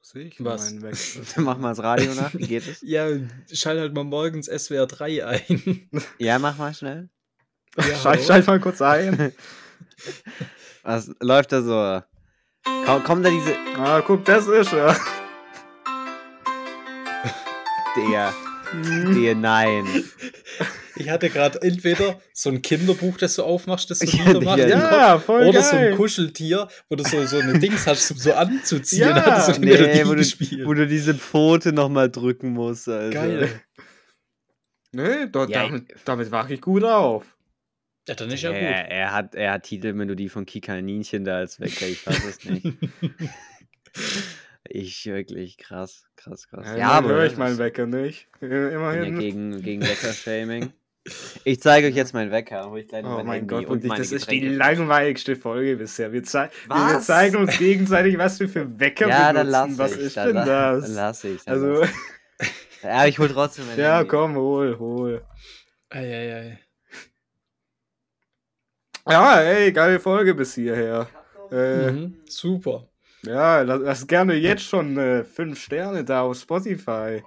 Sehe ich Was? meinen Wechsel. mach mal das Radio nach. Wie geht es? Ja, schalt halt mal morgens SWR 3 ein. Ja, mach mal schnell. Ja, Schalt, schalt mal kurz ein. Was läuft da so? Komm, kommen da diese. Ah, guck, das ist er. Digga. Hm. Digga, nein. Ich hatte gerade entweder so ein Kinderbuch, das du aufmachst, das so Ja, Lieder macht, ja, im Ja, Kopf, voll oder so geil. ein Kuscheltier, wo du so, so eine Dings hast, um so anzuziehen, Ja, so Nee, wo du, wo du diese Pfote nochmal drücken musst, Alter. Geil. Nee, dort, Ja, damit, damit wache ich gut auf. Ja, dann ist ja er, gut. er, hat, er hat Titelmelodie von Kikaninchen da als Wecker, ich weiß es nicht. ich wirklich krass, krass, krass. Ja, aber höre ich meinen Wecker nicht. bin ja Immerhin. gegen, gegen Wecker-Shaming. Ich zeige euch jetzt meinen Wecker. Hol ich gleich noch Oh mein mein Handy Gott, und meine das ist die langweiligste Folge bisher. Wir, zei wir Was? zeigen uns gegenseitig, was wir für Wecker Ja, dann benutzen. lass was ich. ist dann, denn das? Dann lass ich. Dann also, lass ich. Ja, ich hol trotzdem mein ja, Handy. komm, hol, hol. Eieiei. Ja, ey, geile Folge bis hierher. Äh, Mhm. Super. Ja, lass, lass gerne jetzt schon äh, fünf Sterne da auf Spotify.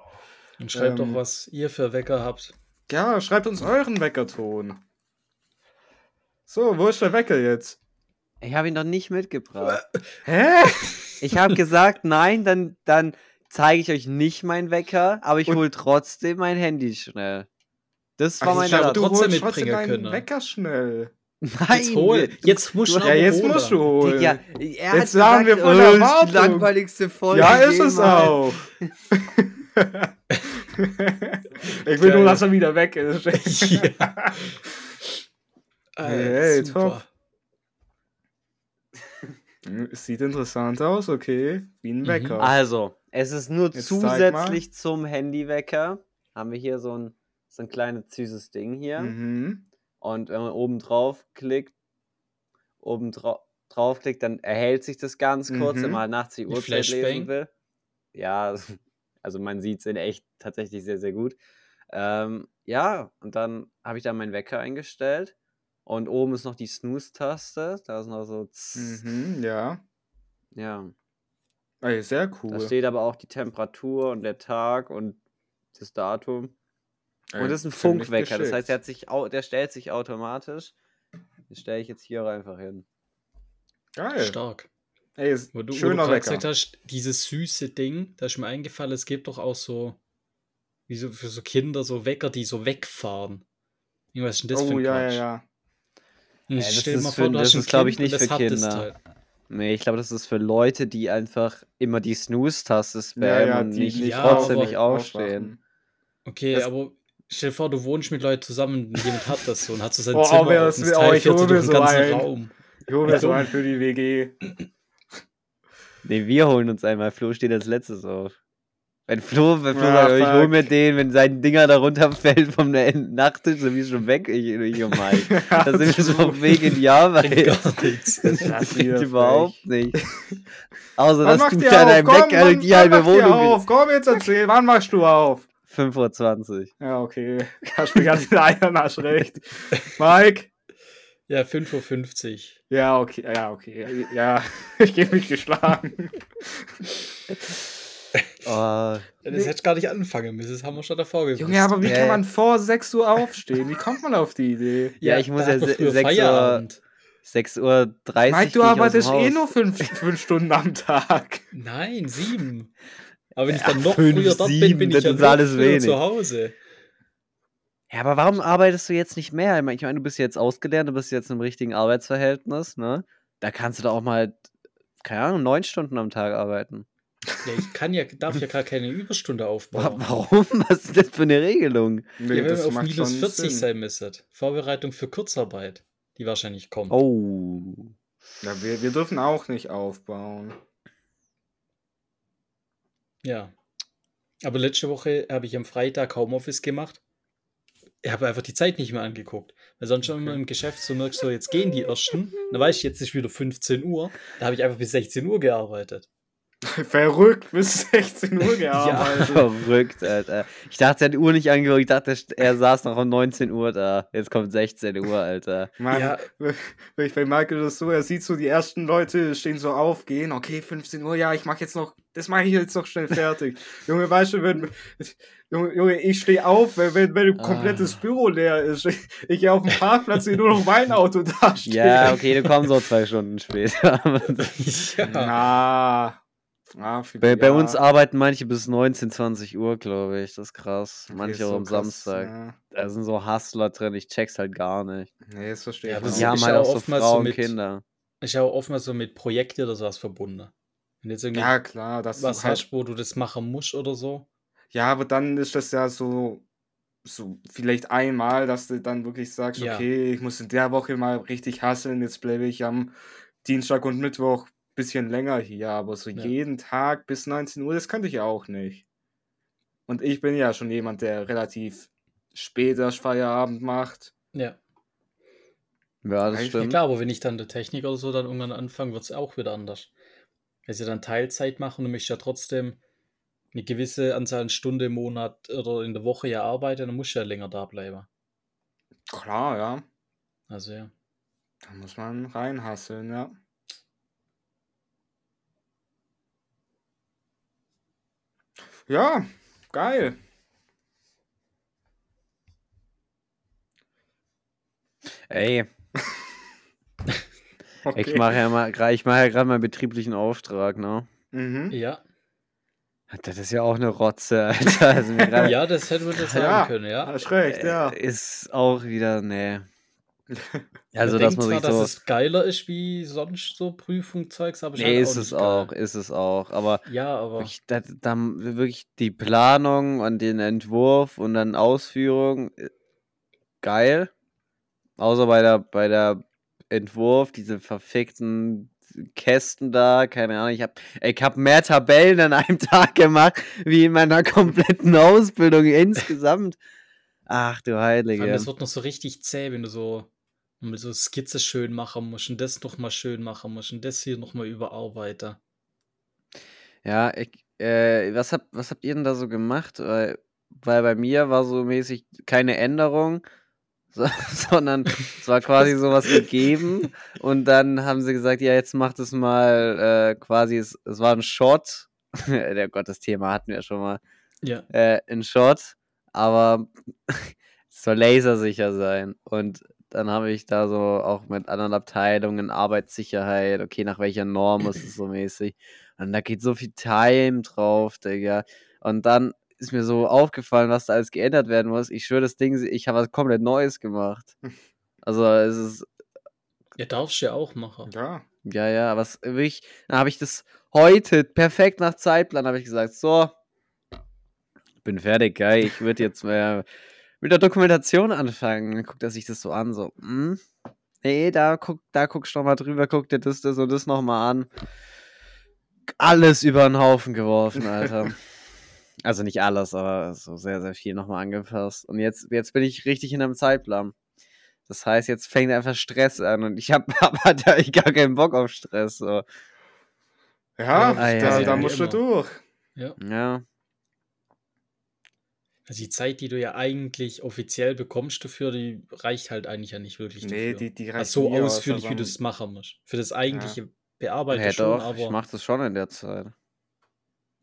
Und schreibt Ähm. doch, was ihr für Wecker habt. Ja, schreibt uns euren Weckerton. So, wo ist der Wecker jetzt? Ich habe ihn doch nicht mitgebracht. Hä? Ich habe gesagt, nein, dann, dann zeige ich euch nicht meinen Wecker, aber ich hole trotzdem mein Handy schnell. Das war Ach, mein du trotzdem holst trotzdem mitbringen deinen können. Wecker schnell. Nein, Jetzt hol. Jetzt musst du Ja, jetzt holen. musst du holen. Digga, er Jetzt haben wir gesagt, voll oh, die langweiligste Folge. ja, ist es jemals. auch. ich will nur, dass er wieder weg ist. ja. Hey, Äh, super. top. Es Sieht interessant aus, okay. Wie ein Mhm. Wecker. Also, es ist nur Jetzt zusätzlich zum Handywecker. Haben wir hier so ein, so ein kleines süßes Ding hier. Mhm. Und wenn man oben drauf klickt, oben drau draufklickt, dann erhält sich das ganz kurz, Mhm. wenn man halt nachts die Uhrzeit lesen will. Ja, also man sieht es in echt tatsächlich sehr, sehr gut. Ähm, ja, und dann habe ich da meinen Wecker eingestellt. Und oben ist noch die Snooze-Taste. Da ist noch so. Mhm, ja. Ja. Ey, sehr Da cool. steht aber auch die Temperatur und der Tag und das Datum. Und das ist ein Funkwecker. Das heißt, der, sich, der stellt sich automatisch. Den stelle ich jetzt hier einfach hin. Geil. Stark. Ey, ist Wo du, wo du schöner gerade Wecker. gesagt hast, dieses süße Ding, da ist mir eingefallen, es gibt doch auch so, wie so für so Kinder, so Wecker, die so wegfahren. Was ist denn das für oh, ein ja, ja, Quatsch? ja. Und Ja, das stell ist mal für- vor, du das ist, glaub ich, und nicht für Kinder. Nee, ich glaube, das ist für Leute, die einfach immer die Snooze-Taste spammen ja, und die nicht, nicht trotzdem nicht aufstehen. Okay, Das- aber stell dir vor, du wohnst mit Leuten zusammen und jemand hat das so und hat so sein Oh, Zimmer aber auf das wär- oh, ich sich hol durch mir so ganzen einen. Raum. Ich hole mir so einen für die WG. Nee, wir holen uns einmal. Flo steht als letztes auf. Wenn Flo, wenn Flo Ah, sagt, ich hol fuck. mir den, wenn sein Dinger da runterfällt vom Nachttisch, sind wir schon weg, ich, ich und Mike. Da sind wir schon auf dem Weg in die Arbeit. Bringt gar nichts. Das Das bringt überhaupt nicht. Außer, Wann dass du da deinem wann, die halbe Wohnung auf? Komm jetzt erzähl, wann machst du auf? 5.20 Uhr. Ja, okay. Hast mir ganz leider hast recht. Mike? Ja, 5.50 Uhr. Ja, okay, ja, okay. Ja, ich gebe mich geschlagen. Oh, Das hätte ich gar nicht anfangen müssen, das haben wir schon davor gewusst. Junge, aber wie Ja, kann man vor 6 Uhr aufstehen? Wie kommt man auf die Idee? Ja, ich muss ja hat man se- früher 6 Uhr Feierabend. 6.30 Uhr. Mike, du arbeitest eh nur 5 Stunden am Tag. Nein, sieben. Aber wenn ich dann noch fünf, früher dort bin, sieben, bin ich das ja noch alles früher wenig. zu Hause. Ja, aber warum arbeitest du jetzt nicht mehr? Ich meine, ich du bist jetzt ausgelernt, du bist jetzt im richtigen Arbeitsverhältnis, ne? Da kannst du doch auch mal, keine Ahnung, neun Stunden am Tag arbeiten. Ja, ich kann ja, darf ja gar keine Überstunde aufbauen. warum? Was ist das für eine Regelung? Nee, ja, wenn das wir auf macht minus schon 40 Sinn. sein müssen. Vorbereitung für Kurzarbeit, die wahrscheinlich kommt. Oh. Ja, wir, wir dürfen auch nicht aufbauen. Ja. Aber letzte Woche habe ich am Freitag Homeoffice gemacht. Ich habe einfach die Zeit nicht mehr angeguckt. Weil sonst schon immer im Geschäft so merkst du, jetzt gehen die ersten. Dann weiß ich, jetzt ist wieder 15 Uhr. Da habe ich einfach bis 16 Uhr gearbeitet. Verrückt, bis 16 Uhr gearbeitet. Verrückt, Alter. Ich dachte, er hat die Uhr nicht angeguckt. Ich dachte, er saß noch um 19 Uhr da. Jetzt kommt 16 Uhr, Alter. Mann, Ja. wenn ich bei Michael das so, er sieht so, die ersten Leute stehen so auf, gehen, okay, 15 Uhr, ja, ich mach jetzt noch, das mache ich jetzt noch schnell fertig. Junge, weißt du, wenn, Junge, Junge ich stehe auf, wenn, wenn, wenn ein komplettes Ah. Büro leer ist. Ich, ich gehe auf den Parkplatz, sehe nur noch mein Auto da stehen. Ja, okay, du kommst so zwei Stunden später. ja. Na, ah, für bei, bei ja. uns arbeiten manche bis 19, 20 Uhr, glaube ich. Das ist krass. Okay, Manche ist auch so am krass, Samstag. Ja. Da sind so Hustler drin, ich check's halt gar nicht. Nee, das verstehe Ja, ich sie Die haben ist halt ja auch so oftmals so Frauen, mit- Kinder. Ich habe oftmals so mit Projekten oder sowas verbunden. Wenn jetzt irgendwie Ja, klar, das was halt, hast, wo du das machen musst oder so. Ja, aber dann ist das ja so so vielleicht einmal, dass du dann wirklich sagst, Ja. okay, ich muss in der Woche mal richtig hasseln, jetzt bleibe ich am Dienstag und Mittwoch bisschen länger hier, aber so Ja. jeden Tag bis 19 Uhr, das könnte ich auch nicht. Und ich bin ja schon jemand, der relativ spät erst Feierabend macht. Ja. Ja, das Eigentlich Ja stimmt. klar, aber wenn ich dann der Technik oder so dann irgendwann anfange, wird es auch wieder anders. Wenn sie dann Teilzeit machen, dann möchte ich ja trotzdem eine gewisse Anzahl an Stunden im Monat oder in der Woche ja arbeiten, dann muss ich ja länger da bleiben. Klar, ja. Also ja. Da muss man reinhasseln, ja. Ja, geil. Ey, Okay. ich mache ja mal, ich mache ja gerade meinen betrieblichen Auftrag, ne? Mhm. Ja, Das ist ja auch eine Rotze, Alter. Also ja das hätte man das sagen Ja, können, ja. hast recht, ja. äh, ist auch wieder, nee. Also, dass man zwar, sich so. dass es geiler ist wie sonst so Prüfungzeugs, aber Nee, halt ist auch es auch, geil. ist es auch. Aber Ja, aber wirklich, da, da, wirklich die Planung und den Entwurf und dann Ausführung, äh, geil. Außer bei der, bei der Entwurf, diese verfickten Kästen da, keine Ahnung. Ich habe ich hab mehr Tabellen an einem Tag gemacht, wie in meiner kompletten Ausbildung insgesamt. Ach du Heilige. das wird noch so richtig zäh, wenn du so mal so Skizze schön machen musst und das nochmal schön machen musst und das hier nochmal überarbeiten. Ja, ich, äh, was, hab, was habt ihr denn da so gemacht? Weil, weil bei mir war so mäßig keine Änderung, so, sondern es war quasi sowas gegeben und dann haben sie gesagt, ja, jetzt macht es mal äh, quasi, es, es war ein Shot. Der Gott, das Thema hatten wir schon mal. Ja. Äh, ein Shot, aber es soll lasersicher sein. Und dann habe ich da so auch mit anderen Abteilungen, Arbeitssicherheit, okay, nach welcher Norm ist es so mäßig. Und da geht so viel Time drauf, Digga. Und dann ist mir so aufgefallen, was da alles geändert werden muss. Ich schwöre, das Ding, ich habe was komplett Neues gemacht. Also es ist, Ja, darfst du ja auch machen. Ja. ja, ja, was wirklich, dann habe ich das heute perfekt nach Zeitplan, habe ich gesagt, so, bin fertig, geil, ich würde jetzt äh, mit der Dokumentation anfangen. Dann guckt er sich das so an, so, hm, nee, da guck, da guckst du noch mal drüber, guck dir das, das und das noch mal an. Alles über den Haufen geworfen, Alter. also nicht alles, aber so sehr, sehr viel nochmal angepasst. Und jetzt, jetzt bin ich richtig in einem Zeitplan. Das heißt, jetzt fängt einfach Stress an und ich habe hab halt eigentlich gar keinen Bock auf Stress. So. Ja, Ah, ja, da, ja, da ja, musst du durch. Ja. Ja, Also die Zeit, die du ja eigentlich offiziell bekommst dafür, die reicht halt eigentlich ja nicht wirklich Nee, dafür. die, die reicht also so nie aus, ausführlich, wie du es machen musst. Für das eigentliche Bearbeiten ja schon, doch, aber ich mach das schon in der Zeit.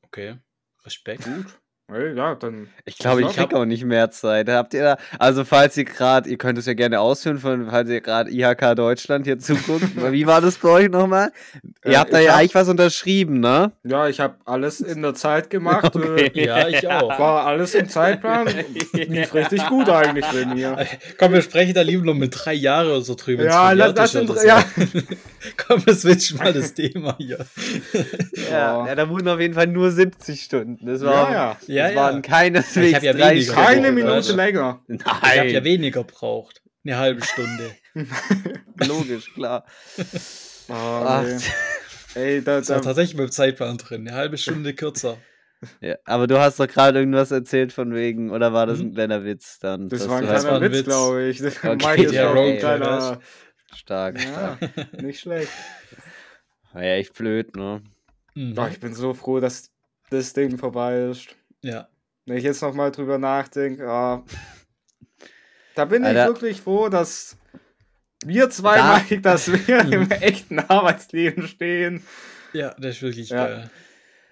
okay, Respekt. Gut. Ey, ja, dann. Ich glaube, ich Ich krieg auch nicht mehr Zeit. Habt ihr da, also falls ihr gerade, ihr könnt es ja gerne ausführen, von, falls ihr gerade IHK Deutschland hier zuguckt. Wie war das bei euch nochmal? Äh, ihr habt da ja hab- eigentlich was unterschrieben, ne? Ja, ich habe alles in der Zeit gemacht. Okay. äh, Ja, ich auch. War alles im Zeitplan. Lief richtig gut eigentlich bei mir. Komm, wir sprechen da lieber noch mit drei Jahren oder so drüber. Ja, lass, oder so. ja. Komm, wir switchen mal das Thema hier. Ja, Ja. ja, da wurden auf jeden Fall nur 70 Stunden. Das, war, Ja, ja. Das Ja, ja. waren keineswegs Ich hab ja drei weniger. Keine gebraucht, Minute du? länger. Ich habe ja Nein, weniger braucht. Eine halbe Stunde. logisch, klar. Oh, Ach, nee. Ey, da, Das war da, tatsächlich beim Zeitplan drin. Eine halbe Stunde kürzer. ja, aber du hast doch gerade irgendwas erzählt von wegen, oder war das Mhm. ein kleiner Witz dann? das war ein das halt kleiner war ein Witz, Witz. glaube ich. Okay, Mike ist ja, auch ein okay. kleiner. stark. Ja, nicht schlecht. War ja echt blöd, ne? Mhm. Boah, ich bin so froh, dass das Ding vorbei ist. Ja. Wenn ich jetzt nochmal drüber nachdenke, ah, da bin Alter. ich wirklich froh, dass wir zwei, Da- Mike, dass wir im echten Arbeitsleben stehen. ja, das ist wirklich Ja. geil.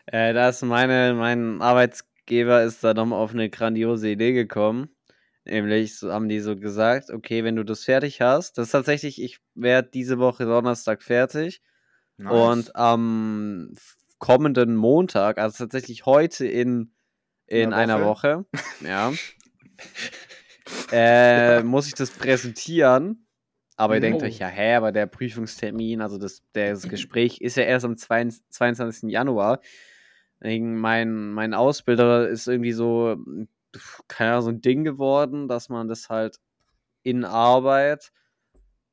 Äh, da ist meine, mein Arbeitsgeber ist da nochmal auf eine grandiose Idee gekommen. Nämlich so haben die so gesagt, okay, wenn du das fertig hast, das ist tatsächlich, ich werde diese Woche Donnerstag fertig und am kommenden Montag, also tatsächlich heute in, in Einer einer Woche, ja, äh, muss ich das präsentieren. Aber ihr denkt Oh. euch, ja, hä, aber der Prüfungstermin, also das, das Gespräch ist ja erst am 22. Januar. Mein, mein Ausbilder ist irgendwie so keine Ahnung, so ein Ding geworden, dass man das halt in Arbeit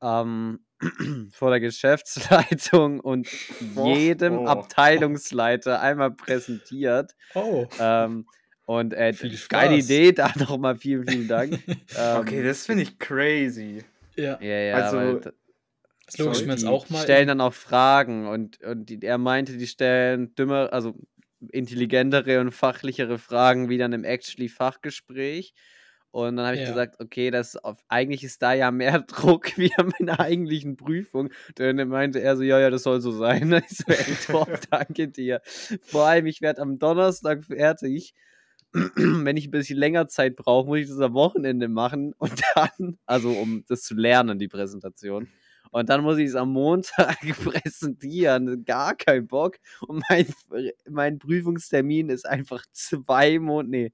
ähm, vor der Geschäftsleitung und jedem oh. Abteilungsleiter einmal präsentiert. Oh. Ähm, und äh, Viel geile. Idee, da nochmal vielen, vielen Dank. Ähm, Okay, das finde ich crazy. ja. Ja, ja, Also, Das logisch mir jetzt die auch mal. stellen dann auch Fragen und, und die, er meinte, die stellen dümmer, also intelligentere und fachlichere Fragen wie dann im actually Fachgespräch. Und dann habe ich Ja. gesagt, okay, das auf, eigentlich ist da ja mehr Druck wie an meiner eigentlichen Prüfung. Dann meinte er so, ja, ja, das soll so sein. Ich so, ey, top, danke dir. Vor allem, ich werde am Donnerstag fertig. Wenn ich ein bisschen länger Zeit brauche, muss ich das am Wochenende machen und dann, also um das zu lernen, die Präsentation. Und dann muss ich es am Montag präsentieren. Gar kein Bock. Und mein, mein Prüfungstermin ist einfach zwei Monate, nee,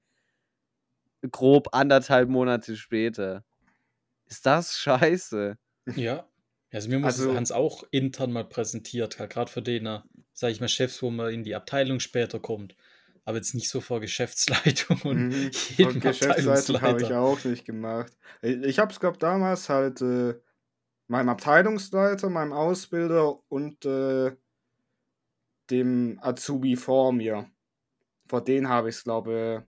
grob anderthalb Monate später. Ist das scheiße? Ja. Also mir muss Also- Hans auch intern mal präsentiert, gerade für den, äh, sag ich mal, Chefs, wo man in die Abteilung später kommt. Aber jetzt nicht so vor Geschäftsleitung und Mhm. jedem Und Geschäftsleitung habe ich auch nicht gemacht. Ich, ich habe es, glaube damals halt äh, meinem Abteilungsleiter, meinem Ausbilder und äh, dem Azubi vor mir. Vor denen habe ich es, glaube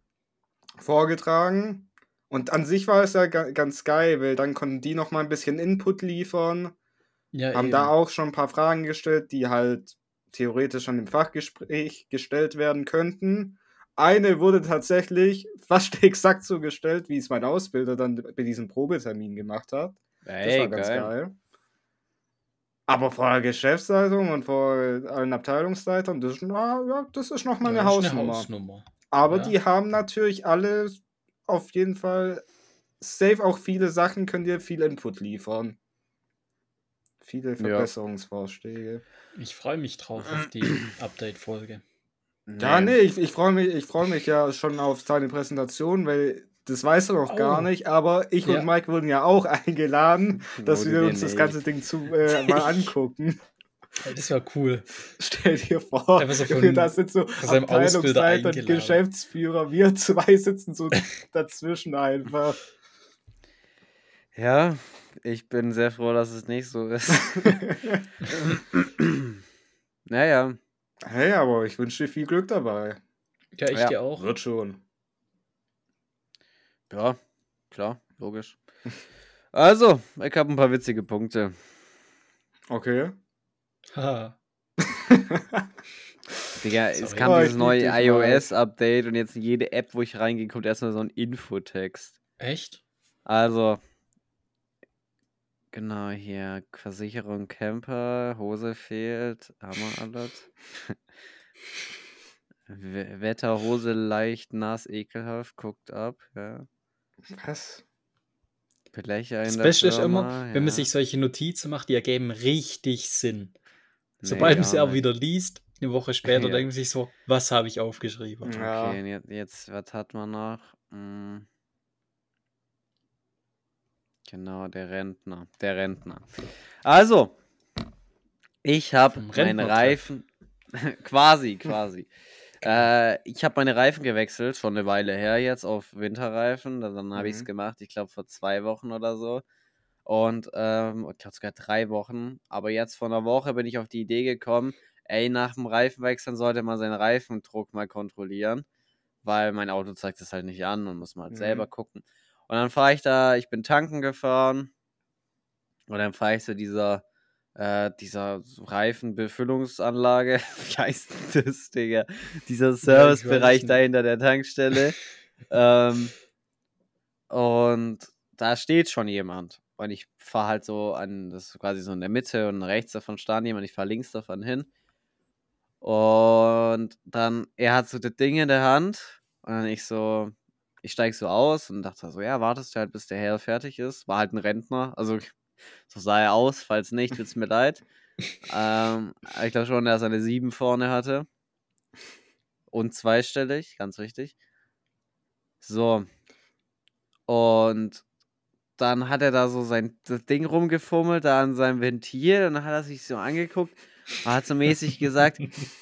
vorgetragen. Und an sich war es ja ga ganz geil, weil dann konnten die noch mal ein bisschen Input liefern. Ja, haben eben. da auch schon ein paar Fragen gestellt, die halt theoretisch schon im Fachgespräch gestellt werden könnten. Eine wurde tatsächlich fast exakt so gestellt, wie es mein Ausbilder dann bei diesem Probetermin gemacht hat. Das Ey, war ganz geil. geil. Aber vor der Geschäftsleitung und vor allen Abteilungsleitern, das ist, na, ja, das ist noch mal Ja, eine ist Hausnummer. Hausnummer. Aber Ja. die haben natürlich alle auf jeden Fall safe auch viele Sachen, können dir viel Input liefern. Viele Verbesserungsvorschläge. Ich freue mich drauf auf die Update-Folge. Ja, nee, ich, ich freue mich, ich freu mich ja schon auf seine Präsentation, weil das weiß er noch gar Oh. nicht, aber ich Ja. und Mike wurden ja auch eingeladen, dass Wurde wir uns das ganze Ding zu, äh, mal angucken. Das war cool. Stell dir vor, so von- da sind so Ausbilder Abteilungsleiter, und. Geschäftsführer, wir zwei sitzen so dazwischen einfach. Ja, ich bin sehr froh, dass es nicht so ist. naja, Hey, aber ich wünsche dir viel Glück dabei. Ja, ich Ja. dir auch. Wird schon. ja, klar, logisch. Also, ich habe ein paar witzige Punkte. Okay. Haha. Digga, es kam Oh, dieses neue iOS-Update und jetzt in jede App, wo ich reingehe, kommt erstmal so ein Infotext. Echt? Also, genau hier, Versicherung Camper, Hose fehlt, wir alles. We- Wetter, Hose leicht nass, ekelhaft, guckt ab, ja. Was? Belächer Das in der Beste ist immer, ja. wenn man sich solche Notizen macht, die ergeben richtig Sinn. Sobald man sie aber nicht. wieder liest, eine Woche später, Ja. denkt man sich so, was habe ich aufgeschrieben? Ja. Okay, jetzt, jetzt, was hat man noch? Hm. Genau, der Rentner. Der Rentner. Also, ich habe Rentnertreff. Reifen. quasi, quasi. äh, ich habe meine Reifen gewechselt, schon eine Weile her jetzt auf Winterreifen. Dann, habe ich es Mhm. gemacht, ich glaube vor zwei Wochen oder so. Und ähm, ich glaube sogar drei Wochen. Aber jetzt vor einer Woche bin ich auf die Idee gekommen, ey, nach dem Reifenwechseln sollte man seinen Reifendruck mal kontrollieren, weil mein Auto zeigt es halt nicht an und muss man halt Mhm. selber gucken. Und dann fahre ich da, ich bin tanken gefahren und dann fahre ich zu dieser, äh, dieser Reifenbefüllungsanlage. Wie heißt das, Digga? Dieser Servicebereich nicht. da hinter der Tankstelle. ähm, und da steht schon jemand. Und ich fahre halt so an, das ist quasi so in der Mitte und rechts davon stand jemand, ich fahre links davon hin. Und dann, er hat so das Ding in der Hand und dann ich so, ich steige so aus und dachte so, ja, wartest du halt, bis der Herr fertig ist. War halt ein Rentner, also so sah er aus, falls nicht, tut's mir leid. ähm, ich glaube schon, dass er eine 7 vorne hatte. Und zweistellig, ganz richtig. So. Und dann hat er da so sein Ding rumgefummelt, da an seinem Ventil, und dann hat er sich so angeguckt und hat so mäßig gesagt,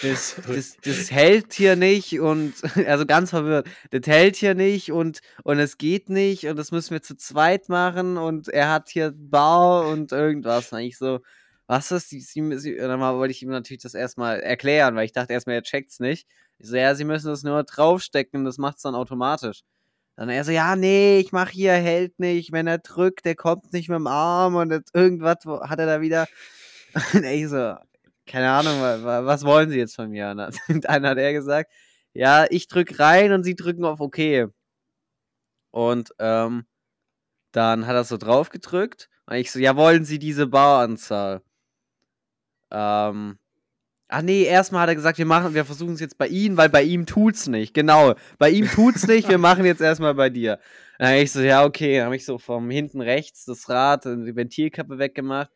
das, das, das hält hier nicht und, also ganz verwirrt, das hält hier nicht und, und es geht nicht und das müssen wir zu zweit machen und er hat hier Bar und irgendwas. Und ich so, was ist, sie, sie, sie, und dann wollte ich ihm natürlich das erstmal erklären, weil ich dachte erstmal, er checkt's nicht. Ich so, ja, sie müssen das nur draufstecken und das macht's dann automatisch. Dann er so, ja, nee, ich mach hier, hält nicht, wenn er drückt, der kommt nicht mit dem Arm und jetzt irgendwas hat er da wieder. Und ich so, keine Ahnung, was wollen sie jetzt von mir? Und dann hat er gesagt, ja, ich drück rein und sie drücken auf OK. Und ähm, dann hat er so drauf gedrückt und ich so, ja, wollen sie diese Baranzahl? Ähm, Ach nee, erstmal hat er gesagt, wir machen, wir versuchen es jetzt bei ihm, weil bei ihm tut's nicht. Genau, bei ihm tut's nicht, wir machen jetzt erstmal bei dir. Dann ich so, ja, okay, dann habe ich so vom hinten rechts das Rad, die Ventilkappe weggemacht.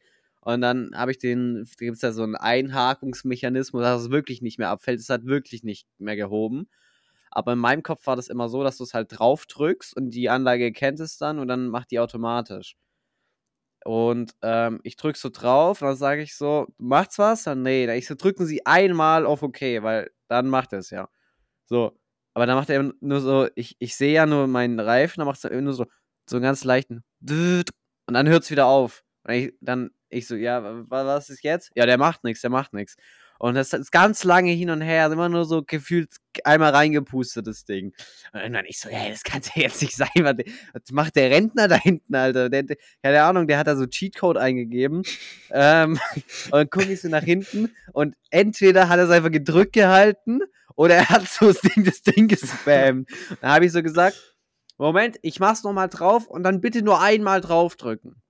Und dann habe ich den, da gibt es ja so einen Einhakungsmechanismus, dass es wirklich nicht mehr abfällt. Es hat wirklich nicht mehr gehoben. Aber in meinem Kopf war das immer so, dass du es halt drauf drückst und die Anlage kennt es dann und dann macht die automatisch. Und ähm, ich drücke so drauf und dann sage ich so, macht's was? Dann nee. Dann ich so, drücken Sie einmal auf OK, weil dann macht es ja. So. Aber dann macht er nur so, ich, ich sehe ja nur meinen Reifen, dann macht er nur so, so einen ganz leichten und dann hört es wieder auf. Und ich, dann ich so, ja, was ist jetzt? Ja, der macht nichts, der macht nichts. Und das ist ganz lange hin und her, immer nur so gefühlt einmal reingepustet, das Ding. Und dann ich so, ja, das kann ja jetzt nicht sein. Was, was macht der Rentner da hinten, Alter? Der, der, keine Ahnung, der hat da so Cheatcode eingegeben. ähm, und dann gucke ich so nach hinten und entweder hat er es einfach gedrückt gehalten oder er hat so das Ding, das Ding gespammt. Dann habe ich so gesagt, Moment, ich mach's nochmal drauf und dann bitte nur einmal draufdrücken.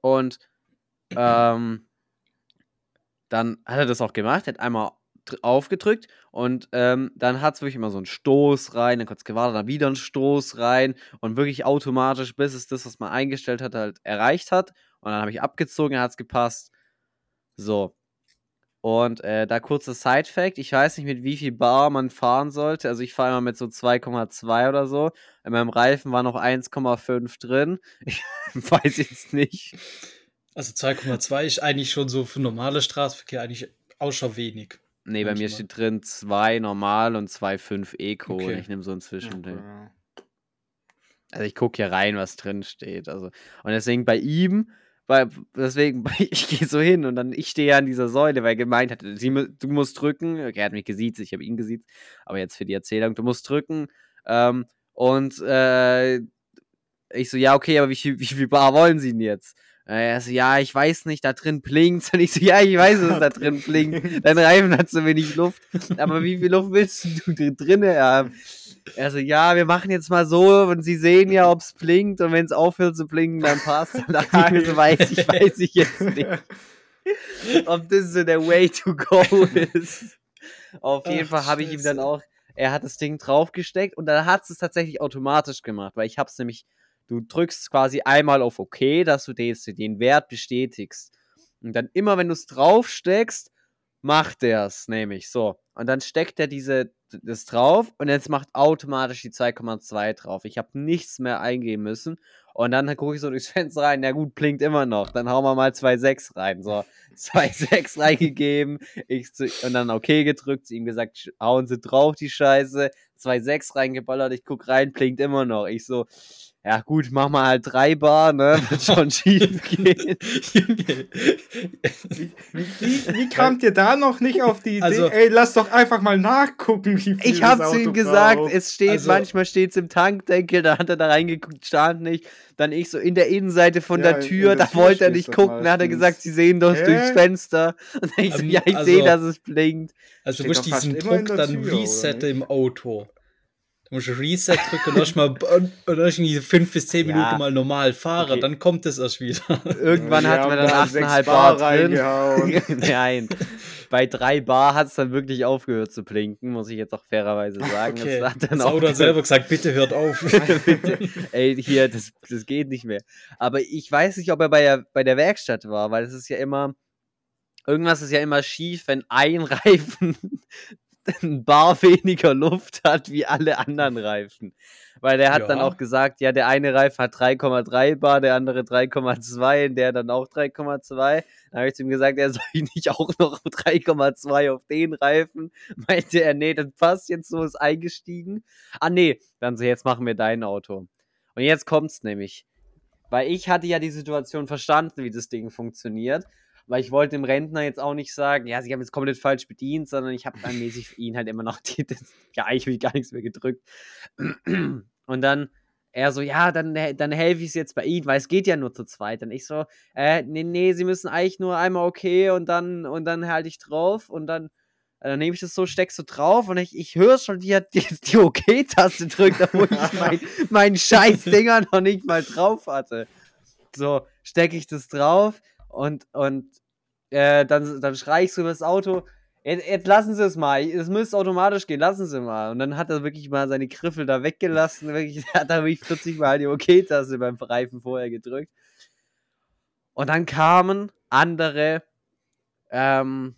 Und ähm, dann hat er das auch gemacht, hat einmal aufgedrückt und ähm, dann hat es wirklich immer so einen Stoß rein, dann kurz gewartet, dann wieder einen Stoß rein und wirklich automatisch, bis es das, was man eingestellt hat, halt erreicht hat. Und dann habe ich abgezogen, hat es gepasst. So. Und äh, da kurzer Side-Fact: Ich weiß nicht, mit wie viel Bar man fahren sollte. Also, ich fahre immer mit so 2,2 oder so. In meinem Reifen war noch 1,5 drin. Ich weiß jetzt nicht. Also 2,2 ist eigentlich schon so für normale Straßenverkehr eigentlich auch schon wenig. Nee, bei mir steht drin 2 normal und 2,5 Eco. Okay. Und ich nehme so ein Zwischending. Okay. Also ich gucke hier rein, was drin steht. Also, und deswegen bei ihm, weil, deswegen, ich gehe so hin und dann, ich stehe an dieser Säule, weil er gemeint hat, sie, du musst drücken. Okay, er hat mich gesiezt, ich habe ihn gesiezt. Aber jetzt für die Erzählung, du musst drücken. Ähm, und äh, ich so, ja, okay, aber wie viel, wie viel Bar wollen sie denn jetzt? Er so, ja, ich weiß nicht, da drin blinkt. Und ich so, ja, ich weiß, dass da drin blinkt. Dein Reifen hat so wenig Luft. Aber wie viel Luft willst du drin haben? Er so, ja, wir machen jetzt mal so und sie sehen ja, ob es blinkt und wenn es aufhört zu blinken, dann passt. Und dachte ich mir so, weiß ich, weiß ich jetzt nicht. ob das so der Way to go ist. Auf jeden Ach, Fall habe ich ihm dann auch, er hat das Ding draufgesteckt und dann hat es tatsächlich automatisch gemacht, weil ich habe es nämlich Du drückst quasi einmal auf OK, dass du den Wert bestätigst. Und dann immer, wenn du es draufsteckst, macht der es nämlich so. Und dann steckt er diese, das drauf und jetzt macht automatisch die 2,2 drauf. Ich habe nichts mehr eingeben müssen. Und dann gucke ich so durchs Fenster rein. Ja gut, blinkt immer noch. Dann hauen wir mal 2,6 rein. So, 2,6 reingegeben. Ich zu, und dann OK gedrückt. Zu ihm gesagt, hauen Sie drauf, die Scheiße. 2,6 reingeballert. Ich gucke rein, blinkt immer noch. Ich so, ja gut, mach mal halt drei Bar, ne? Wird schon schief gehen. wie, wie, wie kamt ihr da noch nicht auf die Idee? Also, Ey, lass doch einfach mal nachgucken, wie viel Ich hab zu ihm gesagt, es steht, also, manchmal steht es im Tankdeckel, da hat er da reingeguckt, stand nicht. Dann ich so in der Innenseite von ja, der Tür, da wollte er nicht gucken, da hat er gesagt, sie sehen doch durchs Fenster. Und dann ich so, ja, ich also, sehe, dass es blinkt. Also du musst diesen Druck dann resetten im Auto. Du musst Reset drücken, lass mal und irgendwie fünf bis zehn Minuten ja. mal normal fahren, okay. dann kommt es erst wieder. Irgendwann hat man dann 8,5 Bar, Bar drin. Nein. Bei drei Bar hat es dann wirklich aufgehört zu blinken, muss ich jetzt auch fairerweise sagen. Okay. Das hat dann das Auto selber gesagt, bitte hört auf. bitte. Ey, hier, das, das geht nicht mehr. Aber ich weiß nicht, ob er bei der, bei der Werkstatt war, weil es ist ja immer, irgendwas ist ja immer schief, wenn ein Reifen ein Bar weniger Luft hat wie alle anderen Reifen. Weil der hat dann Ja. auch gesagt, ja, der eine Reifen hat 3,3 Bar, der andere 3,2 und der dann auch 3,2. Dann habe ich zu ihm gesagt, er soll ich nicht auch noch 3,2 auf den Reifen. Meinte er, nee, das passt jetzt so, ist eingestiegen. Ah, nee, dann so, jetzt machen wir dein Auto. Und jetzt kommt's nämlich. Weil ich hatte ja die Situation verstanden, wie das Ding funktioniert. Weil ich wollte dem Rentner jetzt auch nicht sagen, ja, sie haben jetzt komplett falsch bedient, sondern ich habe dann mäßig für ihn halt immer noch die, das, ja, eigentlich habe ich gar nichts mehr gedrückt. Und dann er so, ja, dann, dann helfe ich es jetzt bei Ihnen, weil es geht ja nur zu zweit. Und ich so, äh, nee, nee, Sie müssen eigentlich nur einmal okay und dann, und dann halte ich drauf und dann, äh, dann nehme ich das so, steckst du drauf und ich, ich höre schon, wie er die, die OK-Taste drückt, obwohl ich mein, meinen scheiß Dinger noch nicht mal drauf hatte. So, stecke ich das drauf und, und äh, dann, dann schreie ich so über das Auto, jetzt, jetzt lassen Sie es mal, es müsste automatisch gehen, lassen Sie mal. Und dann hat er wirklich mal seine Griffel da weggelassen, wirklich, hat er wirklich 40 Mal die OK-Taste beim Reifen vorher gedrückt. Und dann kamen andere ähm,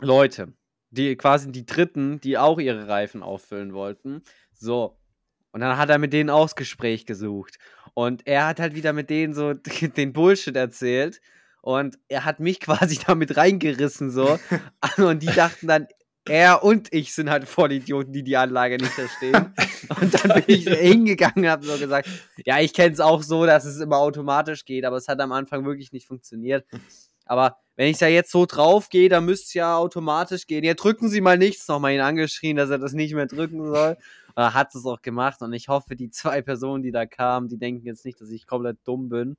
Leute, die quasi die Dritten, die auch ihre Reifen auffüllen wollten. So. Und dann hat er mit denen auch das Gespräch gesucht. Und er hat halt wieder mit denen so den Bullshit erzählt. Und er hat mich quasi damit reingerissen, so. Und die dachten dann, er und ich sind halt Vollidioten, die die Anlage nicht verstehen. Und dann bin ich hingegangen und habe so gesagt, ja, ich kenne es auch so, dass es immer automatisch geht, aber es hat am Anfang wirklich nicht funktioniert. Aber wenn ich da jetzt so drauf gehe, dann müsste es ja automatisch gehen. Ja, drücken Sie mal nichts, nochmal ihn angeschrien, dass er das nicht mehr drücken soll. Und er hat es auch gemacht und ich hoffe, die zwei Personen, die da kamen, die denken jetzt nicht, dass ich komplett dumm bin.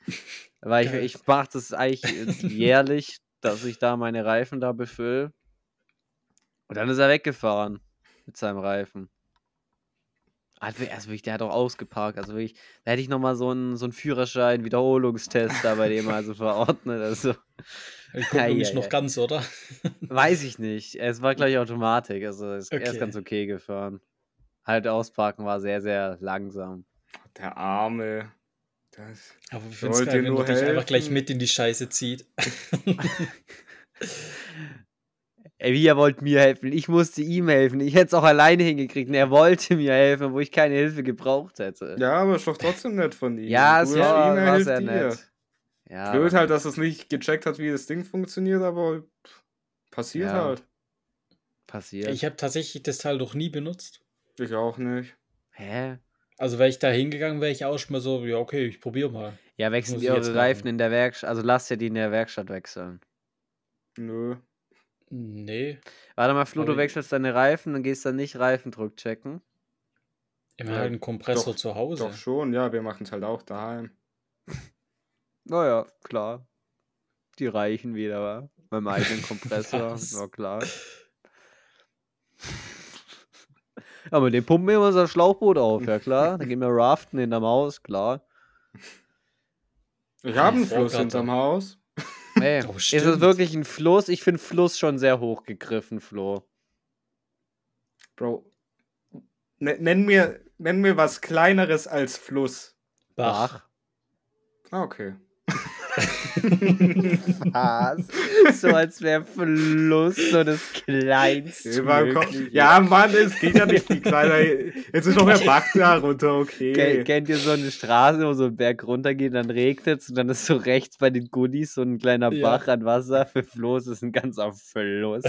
Weil ich, Geil. ich mache das eigentlich jährlich, dass ich da meine Reifen da befülle. Und dann ist er weggefahren mit seinem Reifen. Also, also wirklich, der hat auch ausgeparkt. Also wirklich, da hätte ich nochmal so einen, so einen Führerschein, Wiederholungstest da bei dem also verordnet. Also, Kupplung ist Ei, ei, noch ei. ganz, oder? weiß ich nicht. Es war gleich Automatik. Also es, er ist Okay. ganz okay gefahren. Halt ausparken war sehr, sehr langsam. Der Arme. Das, Aber ich finde es geil, wenn nur er dich einfach gleich mit in die Scheiße zieht. Ey, wie er wollte mir helfen. Ich musste ihm helfen. Ich hätte es auch alleine hingekriegt. Und er wollte mir helfen, wo ich keine Hilfe gebraucht hätte. ja, aber ist doch trotzdem nett von ihm. Ja, es war, ihm, er war hilft sehr dir. nett. Ja, Blöd halt, dass es nicht gecheckt hat, wie das Ding funktioniert, aber passiert Ja. halt. passiert. Ich habe tatsächlich das Teil noch nie benutzt. Ich auch nicht. Hä? Also wäre ich da hingegangen, wäre ich auch schon mal so, ja, okay, ich probiere mal. Ja, wechselt Muss ihr ich jetzt eure Reifen machen. in der Werkstatt. Also lasst ihr die in der Werkstatt wechseln. Nö. Nee, Warte mal, Flo, du wechselst deine Reifen, dann gehst du nicht Reifendruck checken. immer Ja, halt einen Kompressor doch, zu Hause. Doch schon, ja, wir machen es halt auch daheim. Naja, klar. Die reichen wieder, wa? Beim eigenen Kompressor. Ja, klar. Ja, mit dem pumpen wir immer unser Schlauchboot auf, ja klar. Dann gehen wir raften in der Maus, klar. Ich habe einen. Fluss hinterm Haus. Ey, Oh, ist es wirklich ein Fluss? Ich finde Fluss schon sehr hoch gegriffen, Flo. Bro. Ne- Nenn mir, nenn mir was kleineres als Fluss. Bach. Ah, okay. Was? so als wäre Fluss so das kleinste. Ja, Mann, es geht ja nicht viel kleiner. Jetzt ist noch der Bach da runter, okay. Ken- Kennt ihr so eine Straße, wo so ein Berg runtergeht, dann regnet es und dann ist so rechts bei den Goodies so ein kleiner Ja. Bach an Wasser. Für Floß ist ein ganzer Fluss.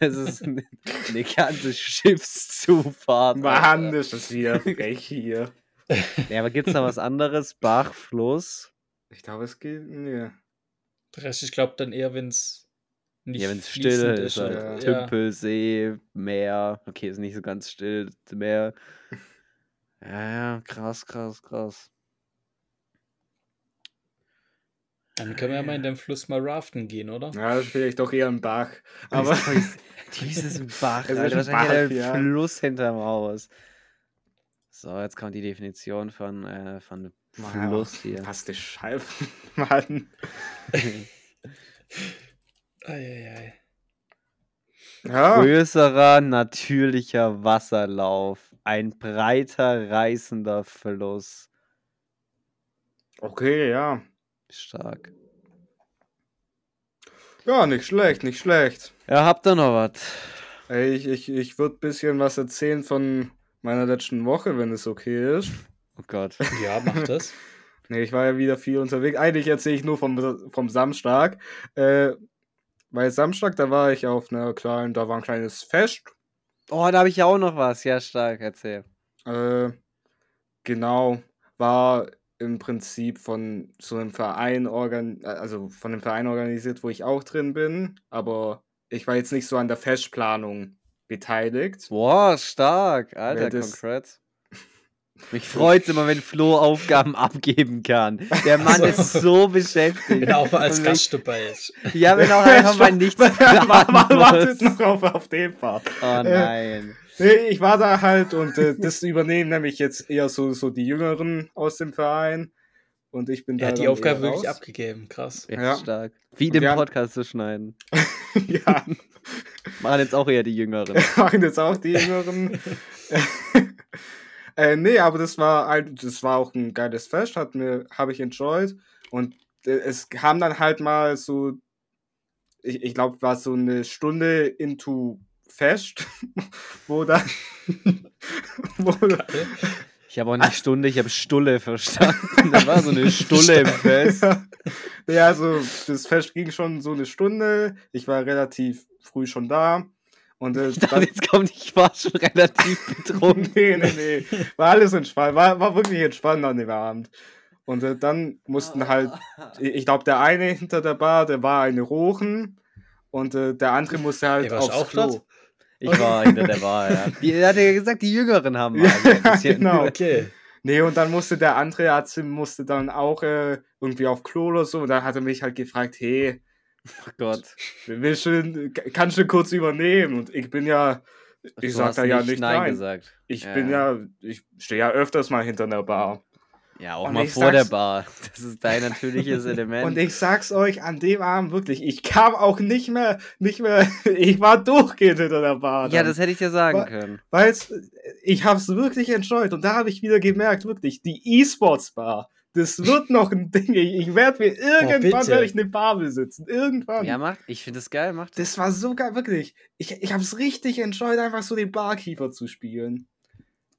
Das ist eine, eine ganze Schiffszufahrt. Mann, ist das wieder frech hier. Ja, aber gibt's da was anderes? Bach, Fluss? Ich glaube, es geht. Nee. Der Rest, ich glaube dann eher, wenn es nicht ja, wenn es still ist, ja. halt. Ja. Tümpel, See, Meer. Okay, ist nicht so ganz still, Meer. Ja, ja, krass, krass, krass. Dann können wir ja mal in den Fluss mal raften gehen, oder? Ja, das ist vielleicht doch eher ein Bach. Aber Dieses Bach, Es ist Alter, ein Bach, ja. Fluss hinterm Haus. So, jetzt kommt die Definition von, äh, von Fluss hier. Was die Scheibe, Mann. Eieiei. Ja, Größerer natürlicher Wasserlauf. Ein breiter, reißender Fluss. okay, ja. Stark. Ja, nicht schlecht, nicht schlecht. Ja, habt ihr noch was? Ich ich, ich würde ein bisschen was erzählen von meiner letzten Woche, wenn es okay ist. Oh Gott. Ja, mach das. Nee, ich war ja wieder viel unterwegs. Eigentlich erzähle ich nur vom, vom Samstag. Äh, weil Samstag, da war ich auf einer kleinen, da war ein kleines Fest. Oh, da habe ich ja auch noch was. Ja, stark, erzähl. Äh, genau, war im Prinzip von so einem Verein organ also von einem Verein organisiert, wo ich auch drin bin, aber ich war jetzt nicht so an der Festplanung beteiligt. Boah, stark. Alter, das- congrats. Mich freut immer, wenn Flo Aufgaben abgeben kann. Der Mann Also- ist so beschäftigt. Wenn er auch mal als Gast dabei ist. Ja, wenn auch einfach mal nichts planen Wartet noch auf, auf den Part. Oh nein. Nee, ich war da halt und äh, das übernehmen nämlich jetzt eher so, so die Jüngeren aus dem Verein. Und ich bin da. Er hat die Aufgabe wirklich raus. abgegeben. Krass. Echt Ja. stark. Wie Und den Podcast zu schneiden. ja, Machen jetzt auch eher die Jüngeren. machen jetzt auch die Jüngeren. Äh, nee, aber das war das war auch ein geiles Fest, hat mir, habe ich enjoyed. Und äh, es kam dann halt mal so, ich, ich glaube, war so eine Stunde into Fest, wo dann, wo, Ich habe auch nicht Stunde, ich habe Stulle verstanden. Da war so eine Stulle im Fest. ja, also das Fest ging schon so eine Stunde. Ich war relativ früh schon da. Und äh, Ich dachte, dann, jetzt kommt, ich war schon relativ betrunken. nee, nee, nee. War alles entspannt. War, war wirklich entspannt an dem Abend. Und äh, dann mussten halt, ich glaube, der eine hinter der Bar, der war eine Rochen. Und äh, der andere musste halt du aufs auch Klo. dort? Ich war hinter der Bar, ja. Die, er hat ja gesagt, die Jüngeren haben Ja, mal ein bisschen- genau. Okay. Nee, und dann musste der andere Arzt musste dann auch äh, irgendwie auf Klo oder so. Und dann hat er mich halt gefragt, hey, Oh Gott. willst du, kannst du kurz übernehmen? Und ich bin ja, ich Du sag da ja nicht nein. gesagt. Ich Ja. bin ja, ich stehe ja öfters mal hinter einer Bar. Ja, auch Und mal vor der Bar. Das ist dein natürliches Element. Und ich sag's euch an dem Abend wirklich, ich kam auch nicht mehr, nicht mehr, ich war durchgehend hinter der Bar. ja, dann. das hätte ich dir sagen Wa- können. Weil's, ich hab's wirklich enjoyed und da habe ich wieder gemerkt, wirklich, die E-Sports-Bar, das wird noch ein Ding. Ich, werde mir irgendwann werde ich eine Bar besitzen. Irgendwann. Ja, macht. Ich finde das geil, macht. Das war so geil, wirklich. Ich, ich habe es richtig enjoyed, einfach so den Barkeeper zu spielen.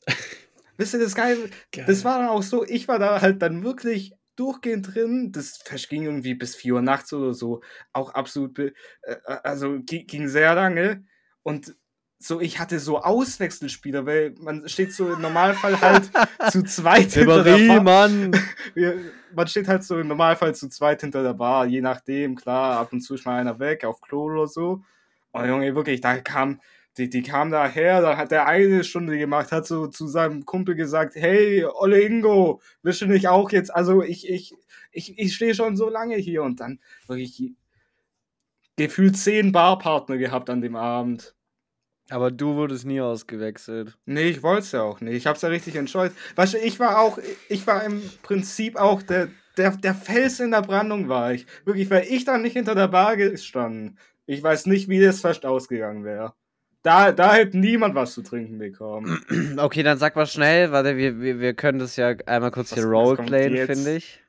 Wisst ihr, das geil, Geil. das war dann auch so, ich war da halt dann wirklich durchgehend drin. Das Fest ging irgendwie bis 4 Uhr nachts oder so. Auch absolut, be- äh, also gi- ging sehr lange. Und so, ich hatte so Auswechselspieler, weil man steht so im Normalfall halt zu zweit hinter der Ribéry, Bar. Mann! Man steht halt so im Normalfall zu zweit hinter der Bar, je nachdem, klar, ab und zu ist mal einer weg, auf Klo oder so. Und Junge, wirklich, da kam, die, die kam daher, da hat der eine Stunde gemacht, hat so zu seinem Kumpel gesagt, hey, Olle Ingo, willst du nicht auch jetzt, also ich, ich, ich, ich stehe schon so lange hier und dann wirklich gefühlt zehn Barpartner gehabt an dem Abend. Aber du wurdest nie ausgewechselt. Nee, ich wollte es ja auch nicht. Ich hab's ja richtig enjoyed. Weißt du, ich war auch, ich war im Prinzip auch der, der, der Fels in der Brandung war ich. Wirklich, weil ich dann nicht hinter der Bar gestanden. Ich weiß nicht, wie das fast ausgegangen wäre. Da, da hätte niemand was zu trinken bekommen. Okay, dann sag mal schnell, warte, wir, wir, wir können das ja einmal kurz Was- hier roleplayen, finde ich.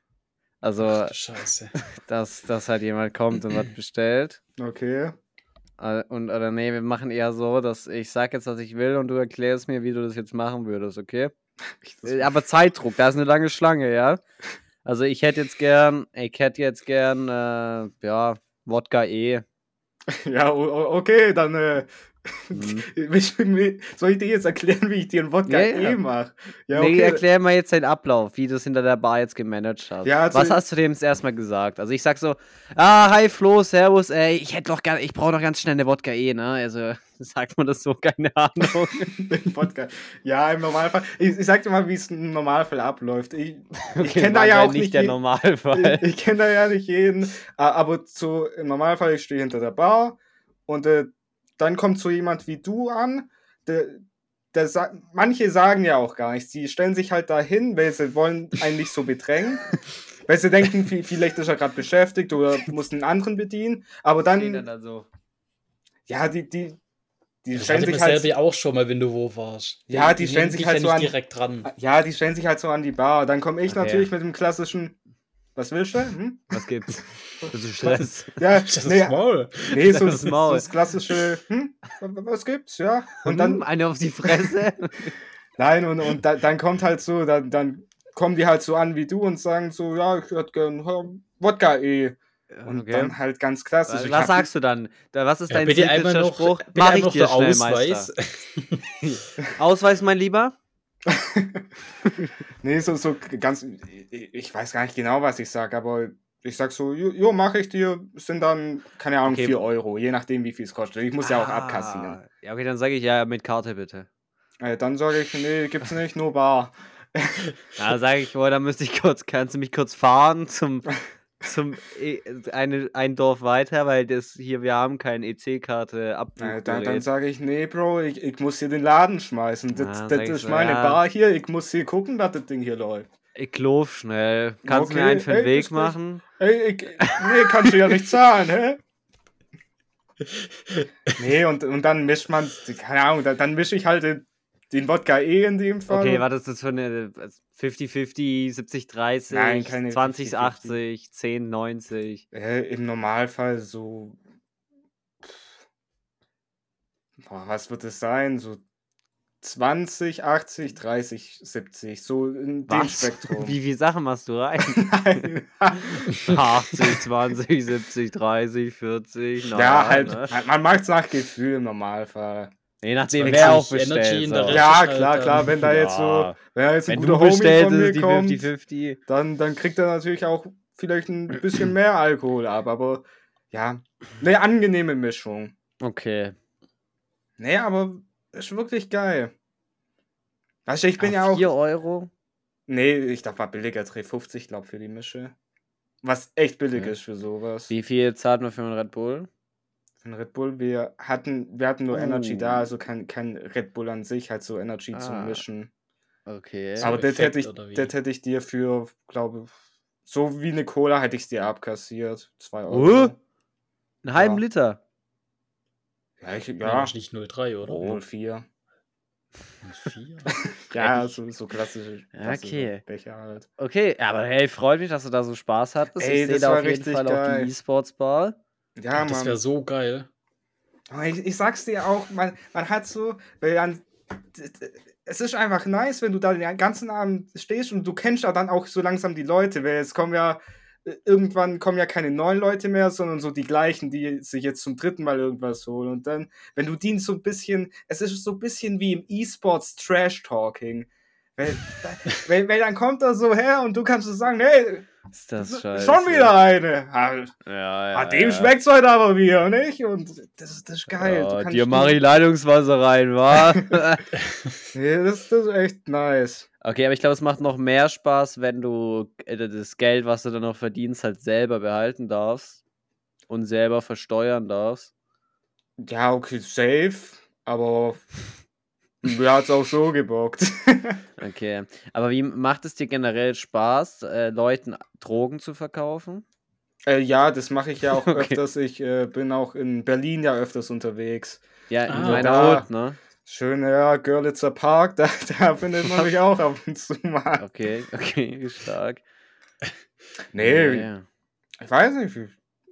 Also, Ach, Scheiße. dass, dass halt jemand kommt und was bestellt. Okay. Äh, Und, oder nee, wir machen eher so, dass ich sag jetzt, was ich will und du erklärst mir, wie du das jetzt machen würdest, okay? Äh, Aber Zeitdruck, da ist eine lange Schlange, ja? Also ich hätte jetzt gern, ich hätte jetzt gern, äh, ja, Wodka E. Ja, okay, dann äh, Mhm. soll ich dir jetzt erklären, wie ich dir einen Wodka Ja, ja. eh mache? Ja, Nee, okay. erklär mal jetzt den Ablauf, wie du es hinter der Bar jetzt gemanagt hast. Ja, also Was hast du dem jetzt erstmal gesagt? Also ich sag so, ah, hi Flo, servus, ey, ich hätte doch gerne, ich brauche noch ganz schnell eine Wodka E, ne? Also sagt man das so, keine Ahnung. Den Podcast. Ja, im Normalfall. Ich, ich sag dir mal, wie es im Normalfall abläuft. Ich, ich Okay, kenne da ja auch nicht nicht der je- Normalfall. Ich, ich kenne da ja nicht jeden. Aber so im Normalfall, ich stehe hinter der Bar und äh, dann kommt so jemand wie du an. Der, der sa manche sagen ja auch gar nichts. Die stellen sich halt dahin, weil sie wollen einen nicht so bedrängen. weil sie denken, vi- vielleicht ist er gerade beschäftigt oder muss einen anderen bedienen. Aber Stehen dann, dann so. ja, die, die, die Das stellen sich halt. auch schon mal, wenn du wo warst. Ja, die stellen nehmen sich halt ja so an- direkt dran. Ja, die stellen sich halt so an die Bar. Dann komme ich Okay. natürlich mit dem klassischen. Was willst du? Hm? Was gibt's? Das ist Stress. Ja, Das nee, ist Maul. nee so, das Maul. das klassische, hm, was gibt's, ja. Und Hm, dann, eine auf die Fresse. nein, und, und da, dann kommt halt so, dann, dann kommen die halt so an wie du und sagen so, ja, ich hätte gern hm, Wodka eh. Und Okay. dann halt ganz klassisch. was sagst du dann? Da, was ist Ja, dein bitte noch, Spruch? bitte Mach ich noch dir schnell, Ausweis. Ausweis, mein Lieber? Nee, so, so ganz, ich weiß gar nicht genau, was ich sag, aber ich sag so, jo, jo mache ich dir, sind dann, keine Ahnung, Okay. 4 Euro, je nachdem, wie viel es kostet. Ich muss ja auch abkassieren. Ah, Ja, okay, dann sage ich ja mit Karte bitte. Äh, dann sage ich, nee, gibt's nicht, nur bar. Ja, sage ich, boah, dann müsste ich kurz, kannst du mich kurz fahren zum, zum e eine, ein Dorf weiter, weil das hier, wir haben keine EC-Karte Äh, abbuchen. dann dann sage ich, nee, Bro, ich, ich muss hier den Laden schmeißen. Das, Ah, das ist so, meine ja. Bar hier, ich muss hier gucken, dass das Ding hier läuft. Ich lauf schnell. Kannst du mir Okay, einen für den ey, Weg machen? Ey, ich, nee, kannst du ja nicht zahlen, hä? Nee, und, und dann mischt man, keine Ahnung, dann, dann mische ich halt den, den Wodka eh in dem Fall. Okay, ist das für eine 50-50, 70-30, Nein, keine 20-80, 10-90? Äh, Im Normalfall so. Boah, was wird es sein? So 20, 80, 30, 70. So in dem Was? Spektrum. Wie viele Sachen machst du rein? Nein. 80, 20, 70, 30, 40. Na, ja, halt, Ne? man- macht es nach Gefühl im Normalfall. Je nachdem, 20 wer auch Energy bestellt. in der so. Ja, ist halt klar, klar, wenn da jetzt so, Ja. wenn da jetzt ein Wenn guter du Homie von mir kommt, 50-50. dann, dann kriegt er natürlich auch vielleicht ein bisschen mehr Alkohol ab, aber ja, eine angenehme Mischung. Okay. Nee, aber ist wirklich geil. Weißt du, ich bin ja auch. 4 Euro? Nee, ich glaube, war billiger, 3,50, glaube für die Mische. Was echt billig Okay. ist für sowas. Wie viel zahlt man für einen Red Bull? Für einen Red Bull, wir hatten, wir hatten nur Energy Oh. da, also kein, kein Red Bull an sich, halt so Energy Ah. zum Mischen. Okay. So Aber das hätte ich, das hätte ich dir für, glaube so wie eine Cola hätte ich es dir abkassiert. 2 Uh, Euro. einen halben ja. Liter. Ja, ich, Ja, ja, nicht 03, oder? oh. 04. 04. Ja, so, so klassische, klassische okay. Becher halt. Okay, aber hey, freut mich, dass du da so Spaß hattest. Ey, ich sehe das da war auf jeden richtig Fall auch geil. die E-Sports Bar. Ja, das Mann. wäre so geil. Aber Ich, ich sag's dir auch, man, man hat so, weil dann, es ist einfach nice, wenn du da den ganzen Abend stehst und du kennst ja dann auch so langsam die Leute, weil es kommen ja, irgendwann kommen ja keine neuen Leute mehr, sondern so die gleichen, die sich jetzt zum dritten Mal irgendwas holen. Und dann, wenn du die so ein bisschen, es ist so ein bisschen wie im E-Sports Trash-Talking. Weil, weil, weil dann kommt er so her und du kannst so sagen, hey, Ist das scheiße. schon wieder eine. Ah, Ja, ja. ah, dem ja. schmeckt's heute aber wieder, nicht? Und das, das ist geil. Ja, dir mache ich Leitungswasser rein, wa? Nee, das, das ist echt nice. Okay, aber ich glaube, es macht noch mehr Spaß, wenn du äh, das Geld, was du dann noch verdienst, halt selber behalten darfst und selber versteuern darfst. Ja, okay, safe, aber mir hat's auch so gebockt. Okay. Aber wie macht es dir generell Spaß, äh, Leuten Drogen zu verkaufen? äh, ja, das mache ich ja auch Okay. öfters. Ich äh, bin auch in Berlin ja öfters unterwegs. Ja, in Ah, meiner. Hut, ne? Schön, ja, Görlitzer Park, da, da findet man mich auch ab und zu mal. Okay, okay, stark. Nee, Ja, ich weiß nicht,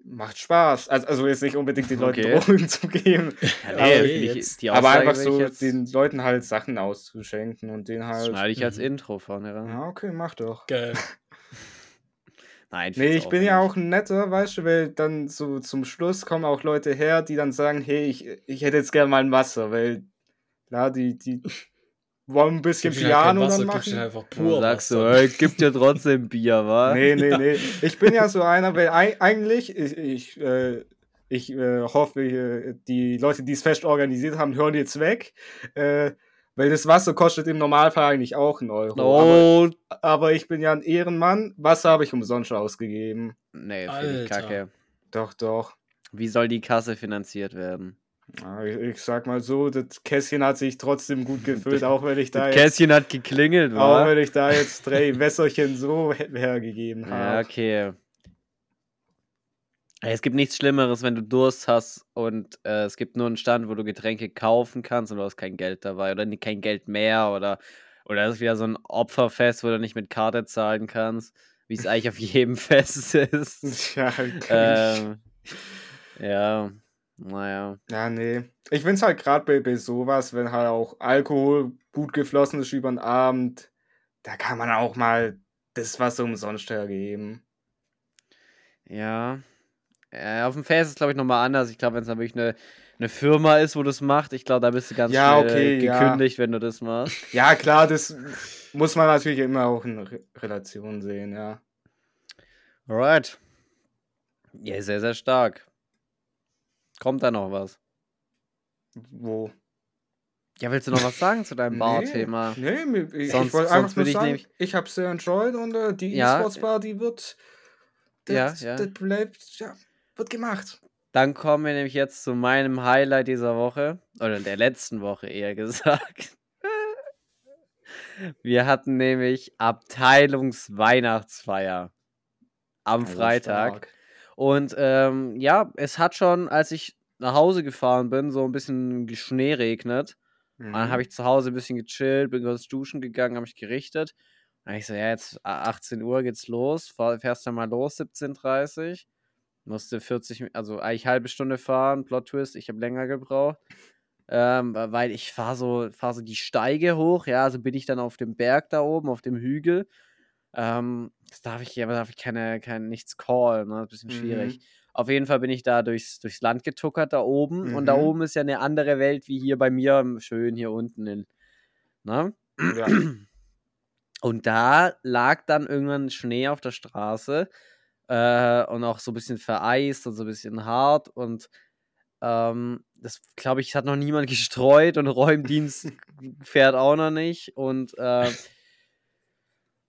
macht Spaß. Also, also jetzt nicht unbedingt den Leuten Okay. Drogen zu geben, ja. Aber nee, okay, ich- jetzt- die aber einfach ich so jetzt, den Leuten halt Sachen auszuschenken und den das halt. schneide ich als Mhm. Intro vorne ran. Ja, okay, mach doch. Geil. Nein, Nee, find's ich bin ja nicht. auch ein netter, weißt du, weil dann so zum Schluss kommen auch Leute her, die dann sagen, hey, ich, ich hätte jetzt gerne mal ein Wasser, weil klar, die, die wollen ein bisschen halt kein Piano Wasser, dann machen. einfach Dann pur sagst du, ey, gib dir trotzdem Bier, wa? Nee, nee, nee. Ich bin ja so einer, weil ei- eigentlich, ich, ich, äh, ich äh, hoffe, äh, die Leute, die es fest organisiert haben, hören jetzt weg. Äh, weil das Wasser kostet im Normalfall eigentlich auch einen Euro. Oh, Aber, aber ich bin ja ein Ehrenmann. Wasser habe ich umsonst ausgegeben. nee, finde ich kacke. Doch, doch. Wie soll die Kasse finanziert werden? Ja, ich, sag mal so, das Kästchen hat sich trotzdem gut gefüllt, auch wenn ich da Das jetzt, Kästchen hat geklingelt, auch wa? wenn ich da jetzt drei Wässerchen so he- hergegeben Ja, habe. okay. Ey, Es gibt nichts Schlimmeres, wenn du Durst hast und äh, es gibt nur einen Stand, wo du Getränke kaufen kannst und du hast kein Geld dabei oder kein Geld mehr oder oder es ist wieder so ein Opferfest, wo du nicht mit Karte zahlen kannst. wie es eigentlich auf jedem Fest ist. Ja, Ähm, ja, naja. ja, nee. Ich finde es halt gerade bei, bei sowas, wenn halt auch Alkohol gut geflossen ist über den Abend, da kann man auch mal das Wasser umsonst hergeben. Ja. Äh, auf dem Fest ist es, glaube ich, nochmal anders. Ich glaube, wenn es dann wirklich eine, eine Firma ist, wo das macht, ich glaube, da bist du ganz Ja, schnell okay, ja. gekündigt, wenn du das machst. Ja, klar, das muss man natürlich immer auch in Re Relation sehen, ja. Alright. Ja, sehr, sehr stark. Kommt da noch was? Wo? Ja, willst du noch was sagen zu deinem Bar-Thema? Nee, ich, Sonst- ich wollte einfach nur ich sagen, nämlich- ich habe sehr enjoyed und äh, die Ja, E-Sports-Bar, die wird, Ja, das, ja. das bleibt, ja, wird gemacht. Dann kommen wir nämlich jetzt zu meinem Highlight dieser Woche. Oder der letzten Woche eher gesagt. Wir hatten nämlich Abteilungsweihnachtsfeier am Freitag. Und ähm, ja, es hat schon, als ich nach Hause gefahren bin, so ein bisschen Schnee regnet. Und dann Mhm. habe ich zu Hause ein bisschen gechillt, bin kurz duschen gegangen, habe mich gerichtet. Dann hab ich so, ja, jetzt a- 18 Uhr geht's los, fährst dann mal los, 17.30 Musste 40, Mi- also eigentlich halbe Stunde fahren, Plot Twist, ich habe länger gebraucht. Ähm, weil ich fahre so, fahr so die Steige hoch, ja, also bin ich dann auf dem Berg da oben, auf dem Hügel. Ähm, das darf ich, aber darf ich keine, kein, nichts callen, ne? Ein bisschen schwierig. Mhm. Auf jeden Fall bin ich da durchs, durchs Land getuckert da oben. Und da Mhm. oben ist ja eine andere Welt wie hier bei mir, schön hier unten in. Ne? Ja. Und da lag dann irgendwann Schnee auf der Straße äh, und auch so ein bisschen vereist und so ein bisschen hart. Und ähm, das, glaube ich, hat noch niemand gestreut und Räumdienst fährt auch noch nicht. Und äh,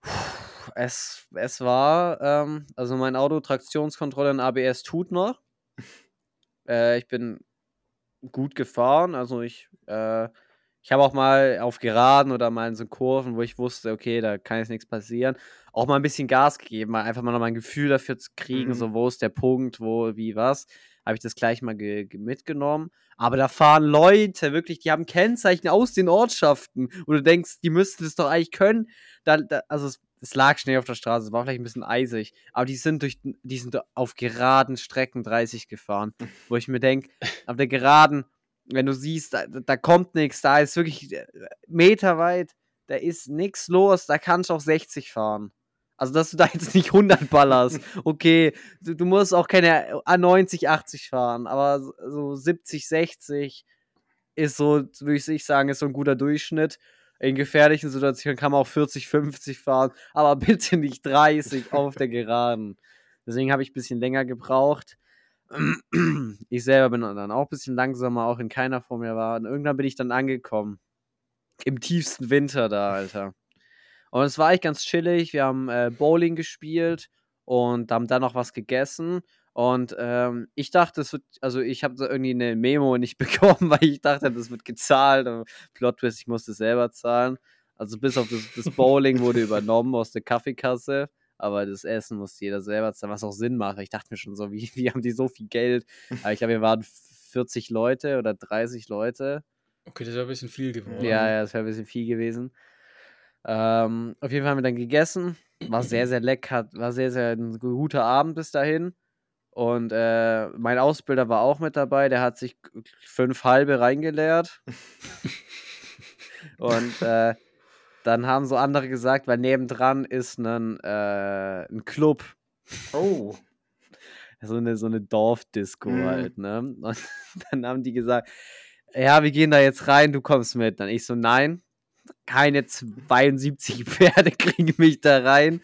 es, es war, ähm, also mein Auto Traktionskontrolle und ABS tut noch. Äh, ich bin gut gefahren, also ich, äh, ich habe auch mal auf Geraden oder mal in so Kurven, wo ich wusste, okay, da kann jetzt nichts passieren, auch mal ein bisschen Gas gegeben, mal einfach mal noch mal ein Gefühl dafür zu kriegen, Mhm. so wo ist der Punkt, wo, wie, was. Habe ich das gleich mal ge ge mitgenommen. Aber da fahren Leute, wirklich, die haben Kennzeichen aus den Ortschaften. Und du denkst, die müssten das doch eigentlich können. Da, da, also es, es lag Schnee auf der Straße, es war vielleicht ein bisschen eisig. Aber die sind durch, die sind auf geraden Strecken 30 gefahren. Wo ich mir denke, auf der geraden, wenn du siehst, da, da kommt nichts, da ist wirklich äh, meterweit, da ist nichts los, da kannst du auch 60 fahren. Also, dass du da jetzt nicht 100 ballerst. Okay, du, du musst auch keine äh, 90, 80 fahren, aber so- so 70, 60 ist so, würde ich sagen, ist so ein guter Durchschnitt. In gefährlichen Situationen kann man auch 40, 50 fahren, aber bitte nicht 30 auf der Geraden. Deswegen habe ich ein bisschen länger gebraucht. Ich selber bin dann auch ein bisschen langsamer, auch wenn keiner vor mir war. Und irgendwann bin ich dann angekommen. Im tiefsten Winter da, Alter. Und es war eigentlich ganz chillig. Wir haben äh, Bowling gespielt und haben dann noch was gegessen. Und ähm, ich dachte, es wird, also ich habe so irgendwie eine Memo nicht bekommen, weil ich dachte, das wird gezahlt. Aber Plot Twist, ich musste es selber zahlen. Also bis auf das, das Bowling wurde übernommen aus der Kaffeekasse. Aber das Essen musste jeder selber zahlen, was auch Sinn macht. Ich dachte mir schon so, wie, wie haben die so viel Geld? Aber ich glaube, wir waren 40 Leute oder 30 Leute. Okay, das wäre ein bisschen viel geworden. Ja, ja, das wäre ein bisschen viel gewesen. Ähm, auf jeden Fall haben wir dann gegessen. War sehr, sehr lecker. War sehr, sehr ein guter Abend bis dahin. Und äh, mein Ausbilder war auch mit dabei. Der hat sich fünf halbe reingeleert. Und äh, dann haben so andere gesagt, weil nebendran ist ein, äh, ein Club. Oh. So eine, so eine Dorfdisco Mhm. halt, ne? Und dann haben die gesagt, ja, wir gehen da jetzt rein, du kommst mit. Dann ich so, nein, keine 72 Pferde kriegen mich da rein.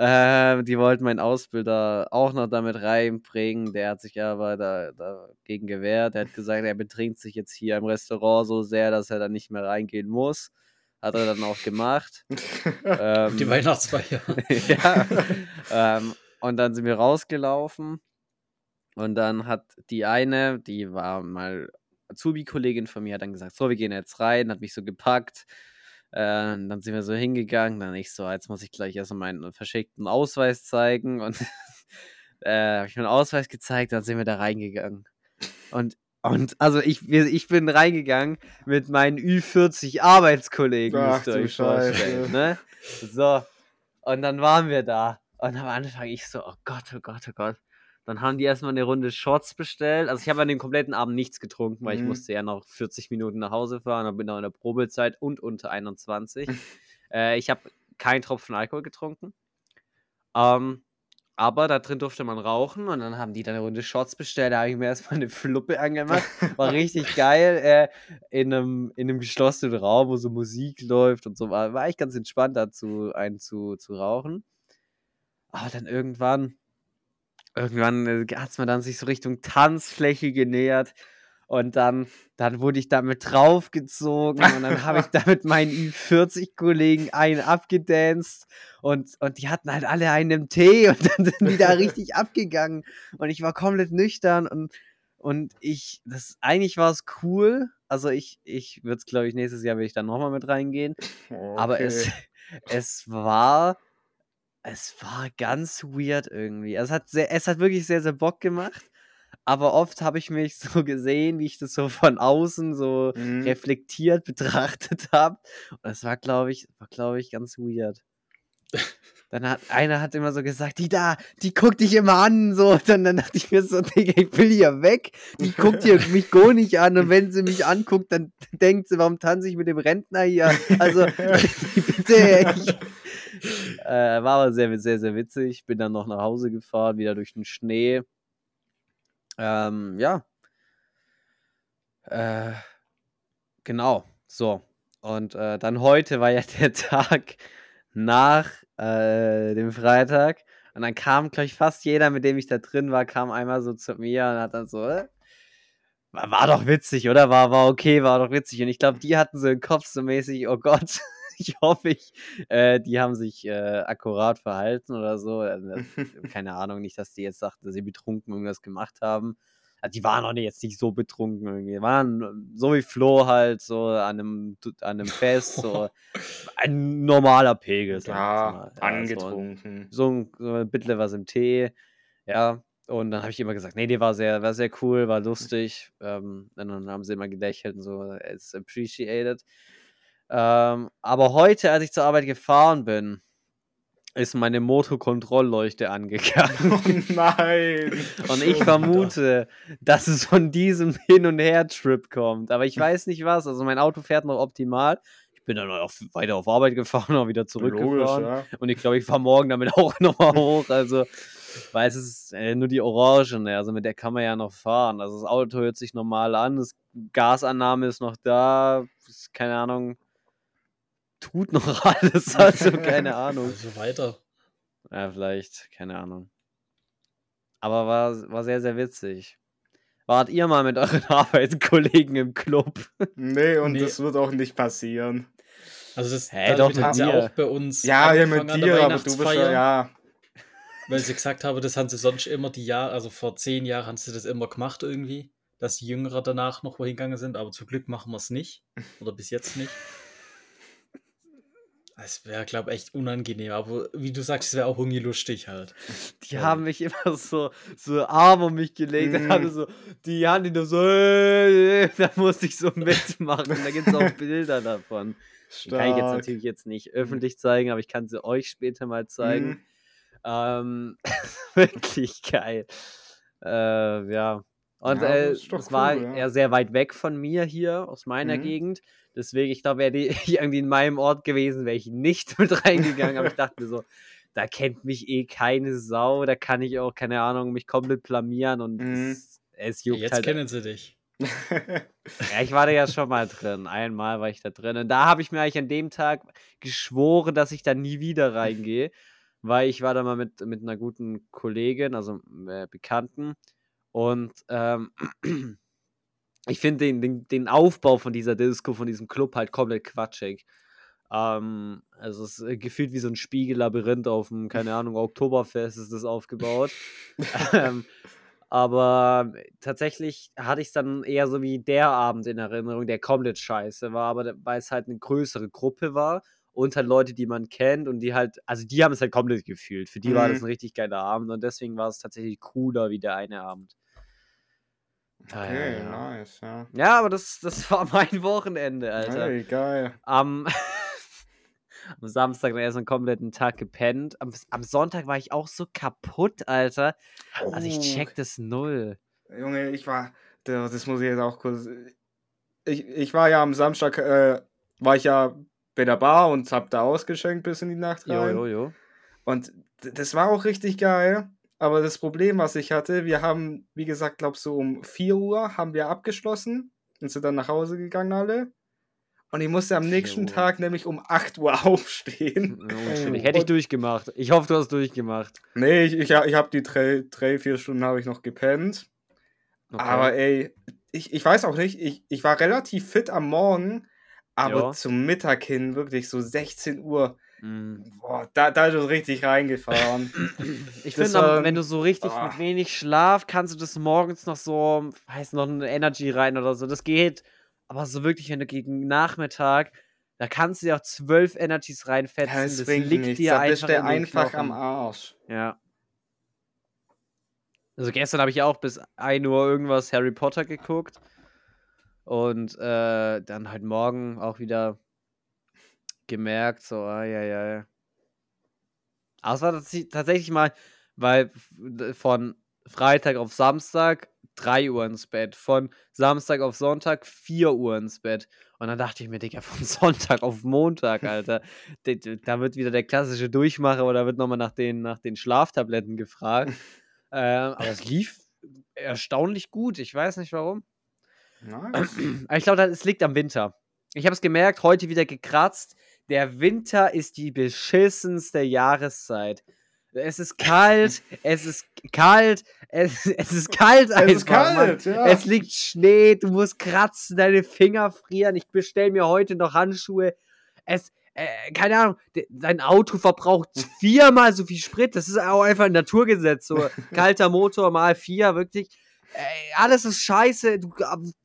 Äh, die wollten meinen Ausbilder auch noch damit reinbringen. Der hat sich aber da, dagegen gewehrt. Er hat gesagt, er betrinkt sich jetzt hier im Restaurant so sehr, dass er da nicht mehr reingehen muss. Hat er dann auch gemacht. ähm, Die Weihnachtsfeier. ja. ähm, und dann sind wir rausgelaufen. Und dann hat die eine, die war mal Azubi-Kollegin von mir, hat dann gesagt: So, wir gehen jetzt rein, hat mich so gepackt. Äh, dann sind wir so hingegangen. Dann ich so: Jetzt muss ich gleich erstmal meinen verschickten Ausweis zeigen. Und äh, habe ich meinen Ausweis gezeigt, dann sind wir da reingegangen. Und, und also ich, ich bin reingegangen mit meinen Ü40 Arbeitskollegen, Ach müsst ihr du euch vorstellen. Ne? So, und dann waren wir da. Und am Anfang ich so, oh Gott, oh Gott, oh Gott. Dann haben die erstmal eine Runde Shots bestellt. Also ich habe an dem kompletten Abend nichts getrunken, weil ich Mhm. musste ja noch 40 Minuten nach Hause fahren und bin noch in der Probezeit und unter 21. äh, ich habe keinen Tropfen Alkohol getrunken. Ähm, aber da drin durfte man rauchen und dann haben die dann eine Runde Shots bestellt. Da habe ich mir erstmal eine Fluppe angemacht. War richtig geil. Äh, in, einem, in einem geschlossenen Raum, wo so Musik läuft und so. War, war echt ganz entspannt dazu, einen zu, zu rauchen. Aber dann irgendwann, irgendwann äh, hat es mir dann sich so Richtung Tanzfläche genähert. Und dann, dann wurde ich damit draufgezogen und dann habe ich damit meinen Ü40-Kollegen einen abgedanced und, und die hatten halt alle einen im Tee und dann sind die da richtig abgegangen und ich war komplett nüchtern und, und ich, das, eigentlich war es cool. Also ich, ich würde es, glaube ich, nächstes Jahr will ich dann nochmal mit reingehen. Aber es, Okay. es war, es war ganz weird irgendwie. Es hat, sehr, es hat wirklich sehr, sehr Bock gemacht. Aber oft habe ich mich so gesehen, wie ich das so von außen so Mhm. reflektiert betrachtet habe. Und das war, glaube ich, war, glaube ich, ganz weird. Dann hat einer hat immer so gesagt, die da, die guckt dich immer an, so. Und dann, dann dachte ich mir so, Digga, ich will hier weg. Die guckt hier mich gar nicht an. Und wenn sie mich anguckt, dann denkt sie, warum tanze ich mit dem Rentner hier? Also, bitte. Ich, äh, war aber sehr, sehr, sehr witzig. Bin dann noch nach Hause gefahren, wieder durch den Schnee. Ähm, ja. Äh, genau. So. Und äh, dann heute war ja der Tag nach äh, dem Freitag. Und dann kam gleich fast jeder, mit dem ich da drin war, kam einmal so zu mir und hat dann so, äh, war, war doch witzig, oder? War, war okay, war doch witzig. Und ich glaube, die hatten so im Kopf so mäßig, oh Gott, ich hoffe, ich, äh, die haben sich äh, akkurat verhalten oder so. Also, das- keine Ahnung, nicht, dass die jetzt sagten, dass sie betrunken irgendwas gemacht haben. Also die waren auch nicht, jetzt nicht so betrunken irgendwie. Die waren äh, so wie Flo halt, so an einem, an einem Fest, so ein normaler Pegel. ja, mal. so, angetrunken. so ein, so ein bisschen was im Tee. Ja. Und dann habe ich immer gesagt, nee, die war sehr, war sehr cool, war lustig. Ähm, und dann haben sie immer gelächelt und so, it's appreciated. Ähm, aber heute, als ich zur Arbeit gefahren bin, ist meine Motorkontrollleuchte angegangen. Oh nein. Und ich vermute, dass es von diesem Hin- und Her-Trip kommt. Aber ich weiß nicht was. Also mein Auto fährt noch optimal. Ich bin dann auch weiter auf Arbeit gefahren und wieder Logisch, zurückgefahren. ja. Und ich glaube, ich fahre morgen damit auch nochmal hoch. Also, weil es ist äh, nur die Orangene, also mit der kann man ja noch fahren. Also das Auto hört sich normal an, das Gasannahme ist noch da, ist, keine Ahnung, tut noch alles, also keine Ahnung. Also weiter. Ja, vielleicht, keine Ahnung. Aber war, war sehr, sehr witzig. Wart ihr mal mit euren Arbeitskollegen im Club? Nee, und Nee. das wird auch nicht passieren. Also das damit doch, mit ja dir. auch bei uns Ja, ja, mit dir, aber du bist ja, ja. Weil sie gesagt haben, das haben sie sonst immer die Jahre, also vor zehn Jahren haben sie das immer gemacht irgendwie, dass die Jüngere danach noch wohin gegangen sind, aber zum Glück machen wir es nicht. Oder bis jetzt nicht. Es wäre, glaube ich, echt unangenehm, aber wie du sagst, es wäre auch irgendwie lustig halt. Die Ja. haben mich immer so, so Arm um mich gelegt. Dann Mm. haben so die Hand in so, äh, da musste ich so mitmachen. Da gibt es auch Bilder davon. Die kann ich jetzt Stark. natürlich jetzt nicht öffentlich zeigen, aber ich kann sie euch später mal zeigen. Mhm. Ähm, wirklich geil. Äh, ja. Und Ja, äh, es war cool, ja. eher sehr weit weg von mir hier, aus meiner Mhm. Gegend. Deswegen, ich glaube, wäre die irgendwie in meinem Ort gewesen, wäre ich nicht mit reingegangen. aber ich dachte mir so, da kennt mich eh keine Sau, da kann ich auch, keine Ahnung, mich komplett blamieren und Mhm. es, es juckt jetzt halt. kennen sie dich. Ja, ich war da ja schon mal drin. Einmal war ich da drin. Und da habe ich mir eigentlich an dem Tag geschworen, dass ich da nie wieder reingehe. Weil ich war da mal mit, mit einer guten Kollegin, also äh, Bekannten. Und ähm, ich finde den, den, den Aufbau von dieser Disco, von diesem Club halt komplett quatschig. Ähm, also es ist äh, gefühlt wie so ein Spiegellabyrinth auf dem, keine Ahnung, Oktoberfest ist das aufgebaut. ähm, aber tatsächlich hatte ich es dann eher so wie der Abend in Erinnerung, der komplett scheiße war, aber weil es halt eine größere Gruppe war und halt Leute, die man kennt und die halt, also die haben es halt komplett gefühlt. Für die war das Mhm. ein richtig geiler Abend und deswegen war es tatsächlich cooler wie der eine Abend. Ja, ja, Okay, ja. nice, ja. Ja, aber das, das war mein Wochenende, Alter. Hey, geil. Am, am Samstag dann erst einen kompletten Tag gepennt. Am, am Sonntag war ich auch so kaputt, Alter. Also ich Oh, check das null. Junge, ich war, das muss ich jetzt auch kurz. Ich, ich war ja am Samstag, äh, war ich ja bei der Bar und hab da ausgeschenkt bis in die Nacht Jo, rein. jo, jo. Und d- das war auch richtig geil. Aber das Problem, was ich hatte, wir haben, wie gesagt, glaub so um 4 Uhr haben wir abgeschlossen und sind dann nach Hause gegangen alle. Und ich musste am 4 nächsten Uhr. Tag nämlich um 8 Uhr aufstehen. Oh. Hätte ich durchgemacht. Ich hoffe, du hast durchgemacht. Nee, ich, ich, ich habe die drei, drei, vier Stunden habe ich noch gepennt. Okay. Aber ey, ich, ich weiß auch nicht, ich, ich war relativ fit am Morgen, aber Ja. zum Mittag hin wirklich so 16 Uhr, Mm. boah, da, da ist es richtig reingefahren. Ich finde, wenn du so richtig Ah. mit wenig Schlaf, kannst du das morgens noch so, heißt noch eine Energy rein oder so. Das geht. Aber so wirklich, wenn du gegen Nachmittag, da kannst du dir auch zwölf Energies reinfetzen. ja, das das liegt nichts, dir da bist einfach, du in den einfach am Arsch. Ja. Also gestern habe ich auch bis 1 Uhr irgendwas Harry Potter geguckt. Und äh, dann halt morgen auch wieder gemerkt, so, ah, ja, ja. Aber es war tats- tatsächlich mal, weil von Freitag auf Samstag 3 Uhr ins Bett, von Samstag auf Sonntag 4 Uhr ins Bett. Und dann dachte ich mir, Digga, von Sonntag auf Montag, Alter, da wird wieder der klassische Durchmacher oder wird nochmal nach den, nach den Schlaftabletten gefragt. ähm, aber es lief erstaunlich gut. Ich weiß nicht warum. Nice. Aber ich glaube, es liegt am Winter. Ich habe es gemerkt, heute wieder gekratzt. Der Winter ist die beschissenste Jahreszeit. Es ist kalt, es ist kalt, es, es ist kalt einfach. es ist kalt, ja. Es liegt Schnee, du musst kratzen, deine Finger frieren. Ich bestelle mir heute noch Handschuhe. Es, äh, keine Ahnung, de- dein Auto verbraucht viermal so viel Sprit. Das ist auch einfach ein Naturgesetz. So kalter Motor mal vier, wirklich. Ey, alles ist scheiße. Du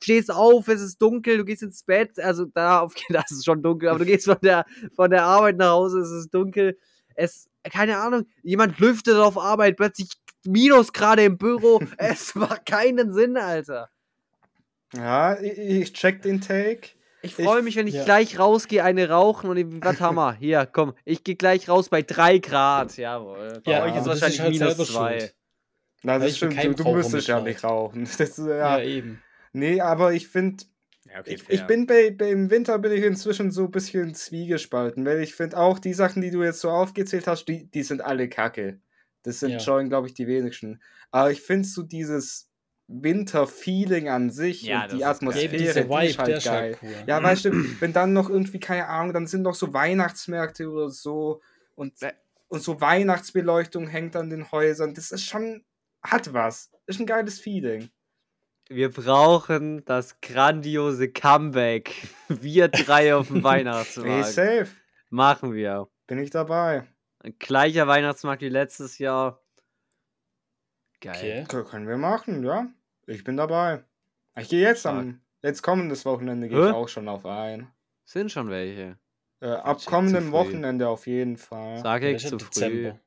stehst auf, es ist dunkel, du gehst ins Bett. Also da das ist schon dunkel, aber du gehst von der, von der Arbeit nach Hause, es ist dunkel. Es, keine Ahnung, jemand lüftet auf Arbeit, plötzlich Minusgrade im Büro. es macht keinen Sinn, Alter. Ja, ich, ich check den Take. Ich freue Ich- mich, wenn ich ja. gleich rausgehe, eine rauchen und ich, was haben wir? Hier, komm, ich gehe gleich raus bei 3 Grad. Jawohl. Bei Ja, euch ist wahrscheinlich ist halt minus selber 2. Na, Ja, das stimmt, du, du müsstest ja nicht rauchen. Das, Ja, ja. eben. Nee, aber ich finde, Ja, ich, ich bin bei, bei im Winter bin ich inzwischen so ein bisschen zwiegespalten, weil ich finde auch die Sachen, die du jetzt so aufgezählt hast, die, die sind alle kacke. Das sind Ja. schon, glaube ich, die wenigsten. Aber ich finde so dieses Winter-Feeling an sich Ja, und die. Atmosphäre, Eben dieser die Vibe, ist halt ist geil. halt cool. Ja, weißt du, wenn dann noch irgendwie, keine Ahnung, dann sind noch so Weihnachtsmärkte oder so und, Ä- und so Weihnachtsbeleuchtung hängt an den Häusern. Das ist schon, hat was. Ist ein geiles Feeling. Wir brauchen das grandiose Comeback. Wir drei auf dem Weihnachtsmarkt. safe. Machen wir. Bin ich dabei. Ein gleicher Weihnachtsmarkt wie letztes Jahr. Geil. Okay. Können wir machen, ja. Ich bin dabei. Ich gehe jetzt Stark. am, jetzt kommendes Wochenende gehe ich auch schon auf ein. Sind schon welche. Äh, ab kommendem. Wochenende auf jeden Fall. Sag Ja, ich zu früh. Dezember.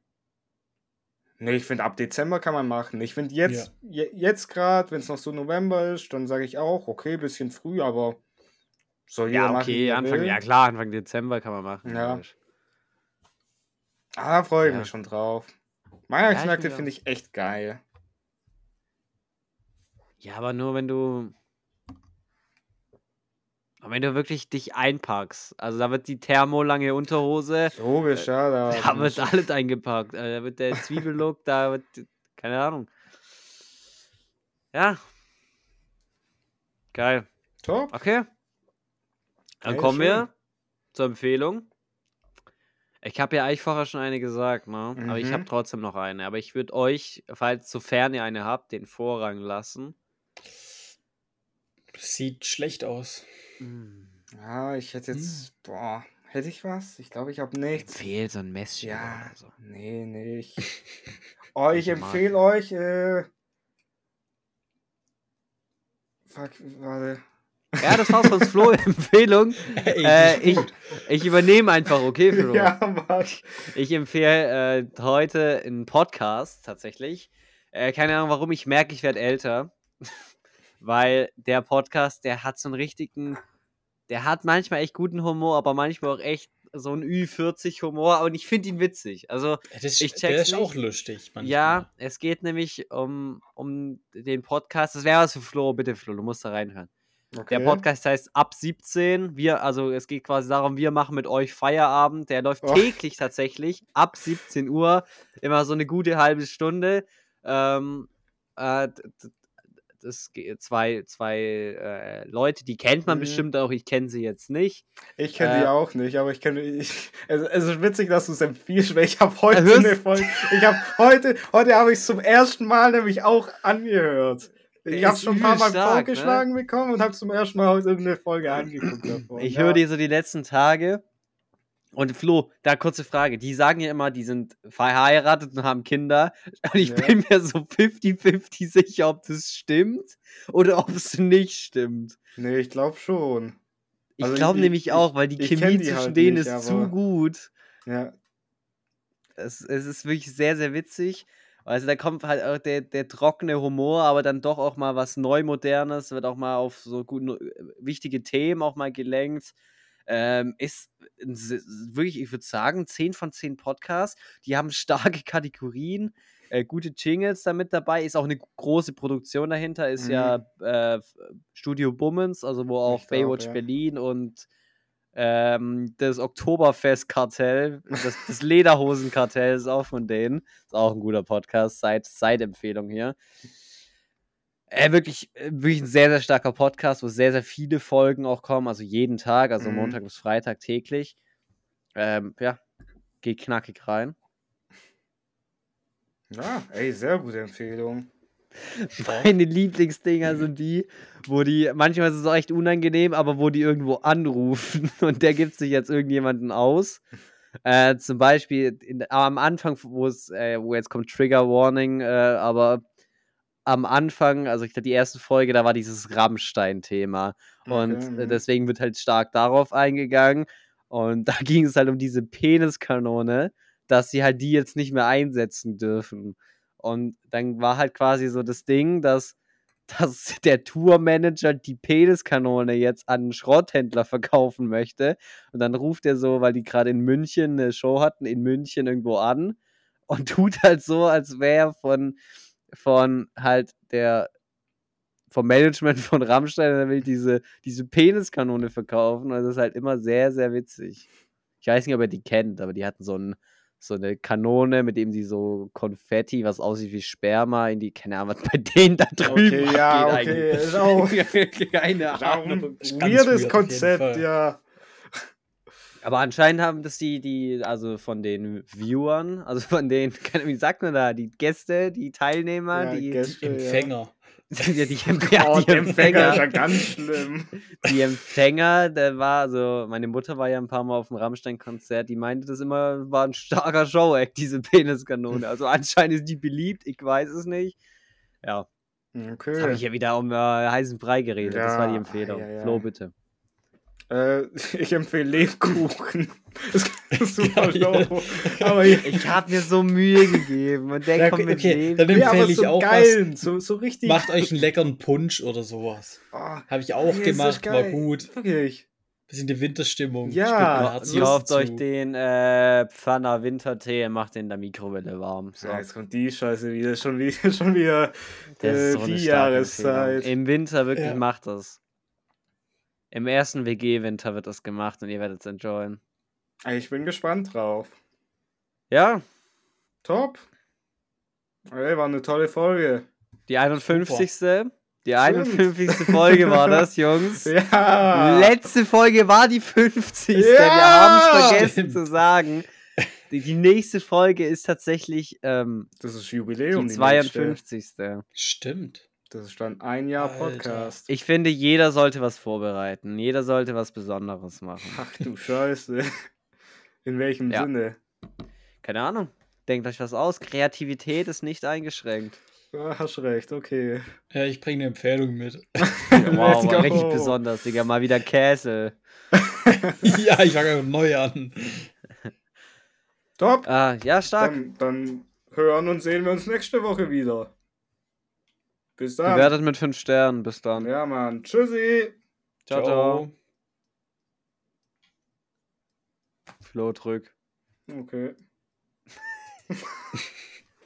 Nee, ich finde, ab Dezember kann man machen. Ich finde jetzt, je, jetzt gerade, wenn es noch so November ist, dann sage ich auch, okay, bisschen früh, aber soll jeder Ja, machen, okay, Anfang, ja klar, Anfang Dezember kann man machen. Ja. Ah, freue ich Ja. mich schon drauf. Weihnachtsmärkte mich finde ich echt geil. Ja, aber nur wenn du. Aber wenn du wirklich dich einpackst. Also da wird die thermolange Unterhose, Logisch, ja. Da, da wird alles eingepackt. Also, da wird der Zwiebellook, da wird. Keine Ahnung. Ja. Geil. Top. Okay. Dann Sehr kommen schön. wir zur Empfehlung. Ich habe ja eigentlich vorher schon eine gesagt, ne? Aber ich habe Mhm. trotzdem noch eine. Aber ich würde euch, falls sofern ihr eine habt, den Vorrang lassen. Sieht schlecht aus. Ja, ich hätte Hm. jetzt, boah, hätte ich was? Ich glaube, ich habe nichts. Fehlt so ein Messchen Ja, oder so. nee, nicht. Oh, ich Ich mag empfehle euch, äh. Fuck, warte. Ja, das war's von Flo. Empfehlung. Ey, Äh, ich, ich übernehme einfach, okay, Flo? Ja, Mann. Ich empfehle äh, heute einen Podcast tatsächlich. Äh, keine Ahnung warum, ich merke, ich werde älter. Weil der Podcast, der hat so einen richtigen. Der hat manchmal echt guten Humor, aber manchmal auch echt so ein Ü40-Humor und ich finde ihn witzig. Also, das, Ich der check's ist auch nicht. lustig. Manchmal. ja, es geht nämlich um, um den Podcast. Das wäre was für Flo, bitte Flo, du musst da reinhören. Der Okay. Podcast heißt Ab 17. Wir, also es geht quasi darum, wir machen mit euch Feierabend. Der läuft Oh. täglich tatsächlich ab 17 Uhr. Immer so eine gute halbe Stunde. Ähm, äh, das ge- zwei, zwei äh, Leute, die kennt man Mhm. bestimmt auch, ich kenne sie jetzt nicht. Ich kenne die Äh, auch nicht, aber ich kenne. Ich, es, es ist witzig, dass du es empfiehlst, weil ich habe heute Hörst- eine Folge. Ich habe heute, heute habe ich es zum ersten Mal nämlich auch angehört. Ich habe schon ein paar Mal stark, ne? vorgeschlagen bekommen und habe zum ersten Mal heute irgendeine Folge angeguckt davon. Ich Ja. höre die so die letzten Tage. Und Flo, da kurze Frage. Die sagen ja immer, die sind verheiratet und haben Kinder. Und ich Ja. bin mir so 50-50 sicher, ob das stimmt oder ob es nicht stimmt. Nee, ich glaube schon. Ich Also glaube ich- nämlich ich- auch, weil die Chemie die zwischen halt denen nicht, ist zu gut. Ja. Es, es ist wirklich sehr, sehr witzig. Also da kommt halt auch der, der trockene Humor, aber dann doch auch mal was Neumodernes, wird auch mal auf so gut, wichtige Themen auch mal gelenkt. Ähm, ist wirklich, ich würde sagen, 10 von 10 Podcasts. Die haben starke Kategorien, äh, gute Jingles da mit dabei. Ist auch eine große Produktion dahinter. Ist Mhm. ja äh, Studio Bummens, also wo auch Ich glaub, Baywatch ja. Berlin und ähm, das Oktoberfest-Kartell, das, das Lederhosen-Kartell ist auch von denen. Ist auch ein guter Podcast, Seit- Seit-Empfehlung hier. Äh, wirklich, äh, wirklich ein sehr, sehr starker Podcast, wo sehr, sehr viele Folgen auch kommen, also jeden Tag, also Mhm. Montag bis Freitag täglich. Ähm, ja, geht knackig rein. ja, ey, sehr gute Empfehlung. Meine Lieblingsdinger sind die, wo die, manchmal ist es auch echt unangenehm, aber wo die irgendwo anrufen und der gibt sich jetzt irgendjemanden aus. Äh, zum Beispiel in, am Anfang, wo es, äh, wo jetzt kommt Trigger Warning, äh, aber am Anfang, also ich glaube, die erste Folge, da war dieses Rammstein-Thema. Und Okay, äh, deswegen wird halt stark darauf eingegangen. Und da ging es halt um diese Peniskanone, dass sie halt die jetzt nicht mehr einsetzen dürfen. Und dann war halt quasi so das Ding, dass, dass der Tourmanager die Peniskanone jetzt an einen Schrotthändler verkaufen möchte. Und dann ruft er so, weil die gerade in München eine Show hatten, in München irgendwo an und tut halt so, als wäre von, von halt der vom Management von Rammstein, der will diese, diese Peniskanone verkaufen. Und das ist halt immer sehr, sehr witzig. Ich weiß nicht, ob ihr die kennt, aber die hatten so, ein, so eine Kanone, mit dem sie so Konfetti, was aussieht wie Sperma, in die, keine Ahnung, was bei denen da drüben Okay, ja, okay, eigentlich. ist auch- keine Ahnung. weirdes weird Konzept, ja. Aber anscheinend haben das die, die, also von den Viewern, also von den, keine- wie sagt man da, die Gäste, die Teilnehmer, Ja, die, Gäste, ja. Empfänger. ja, die, ja, Oh, die Empfänger ist ja ganz schlimm. die Empfänger, der war, also meine Mutter war ja ein paar Mal auf dem Rammstein-Konzert, die meinte das immer, war ein starker Show-Act, diese Peniskanone. Also anscheinend ist die beliebt, ich weiß es nicht. Ja, Okay. jetzt habe ich ja wieder um äh, heißen Brei geredet, das war die Ja, Empfehlung. ja, ja. Flo, bitte. Äh, ich empfehle Lebkuchen. Das ist super Geil. low. Aber ich, Ich habe mir so Mühe gegeben und der Ja, kommt mit okay, Leben. dann empfehle ich so auch geil, so, so richtig. Macht euch einen leckeren Punsch oder sowas. Oh, Habe ich auch gemacht, war gut. Wirklich. Bisschen die Winterstimmung. Ja, Ja, kauft euch den äh, Pfanner Wintertee und macht den in der Mikrowelle warm. So. Ja, jetzt kommt die Scheiße wieder. Schon wieder, schon wieder Das ist äh, so die Jahreszeit. Empfehlung. Im Winter wirklich Ja. macht das. Im ersten WG-Winter wird das gemacht und ihr werdet es enjoyen. Ich bin gespannt drauf. Ja, Top. Ey, war eine tolle Folge. die 51. Die Stimmt. 51. Folge war das, Jungs. Ja. Letzte Folge war die 50. Wir Ja! haben es vergessen Stimmt. zu sagen. Die, die nächste Folge ist tatsächlich ähm, Das ist die Jubiläum. Die nächste. 52. Stimmt. Das ist dann ein Jahr Alter. Podcast. Ich finde, jeder sollte was vorbereiten. Jeder sollte was Besonderes machen. Ach du Scheiße. In welchem Ja. Sinne? Keine Ahnung. Denkt euch was aus. Kreativität ist nicht eingeschränkt. Ja, hast recht, okay. Ja, ich bringe eine Empfehlung mit. Wow, richtig besonders, Digga. Mal wieder Käse. ja, ich fange einfach neu an. Top. Ah, ja, stark. Dann, dann hören und sehen wir uns nächste Woche wieder. Bis dann. Bewertet mit 5 Sternen. Bis dann. Ja, Mann. Tschüssi. Ciao, ciao. Flo, drück. Okay.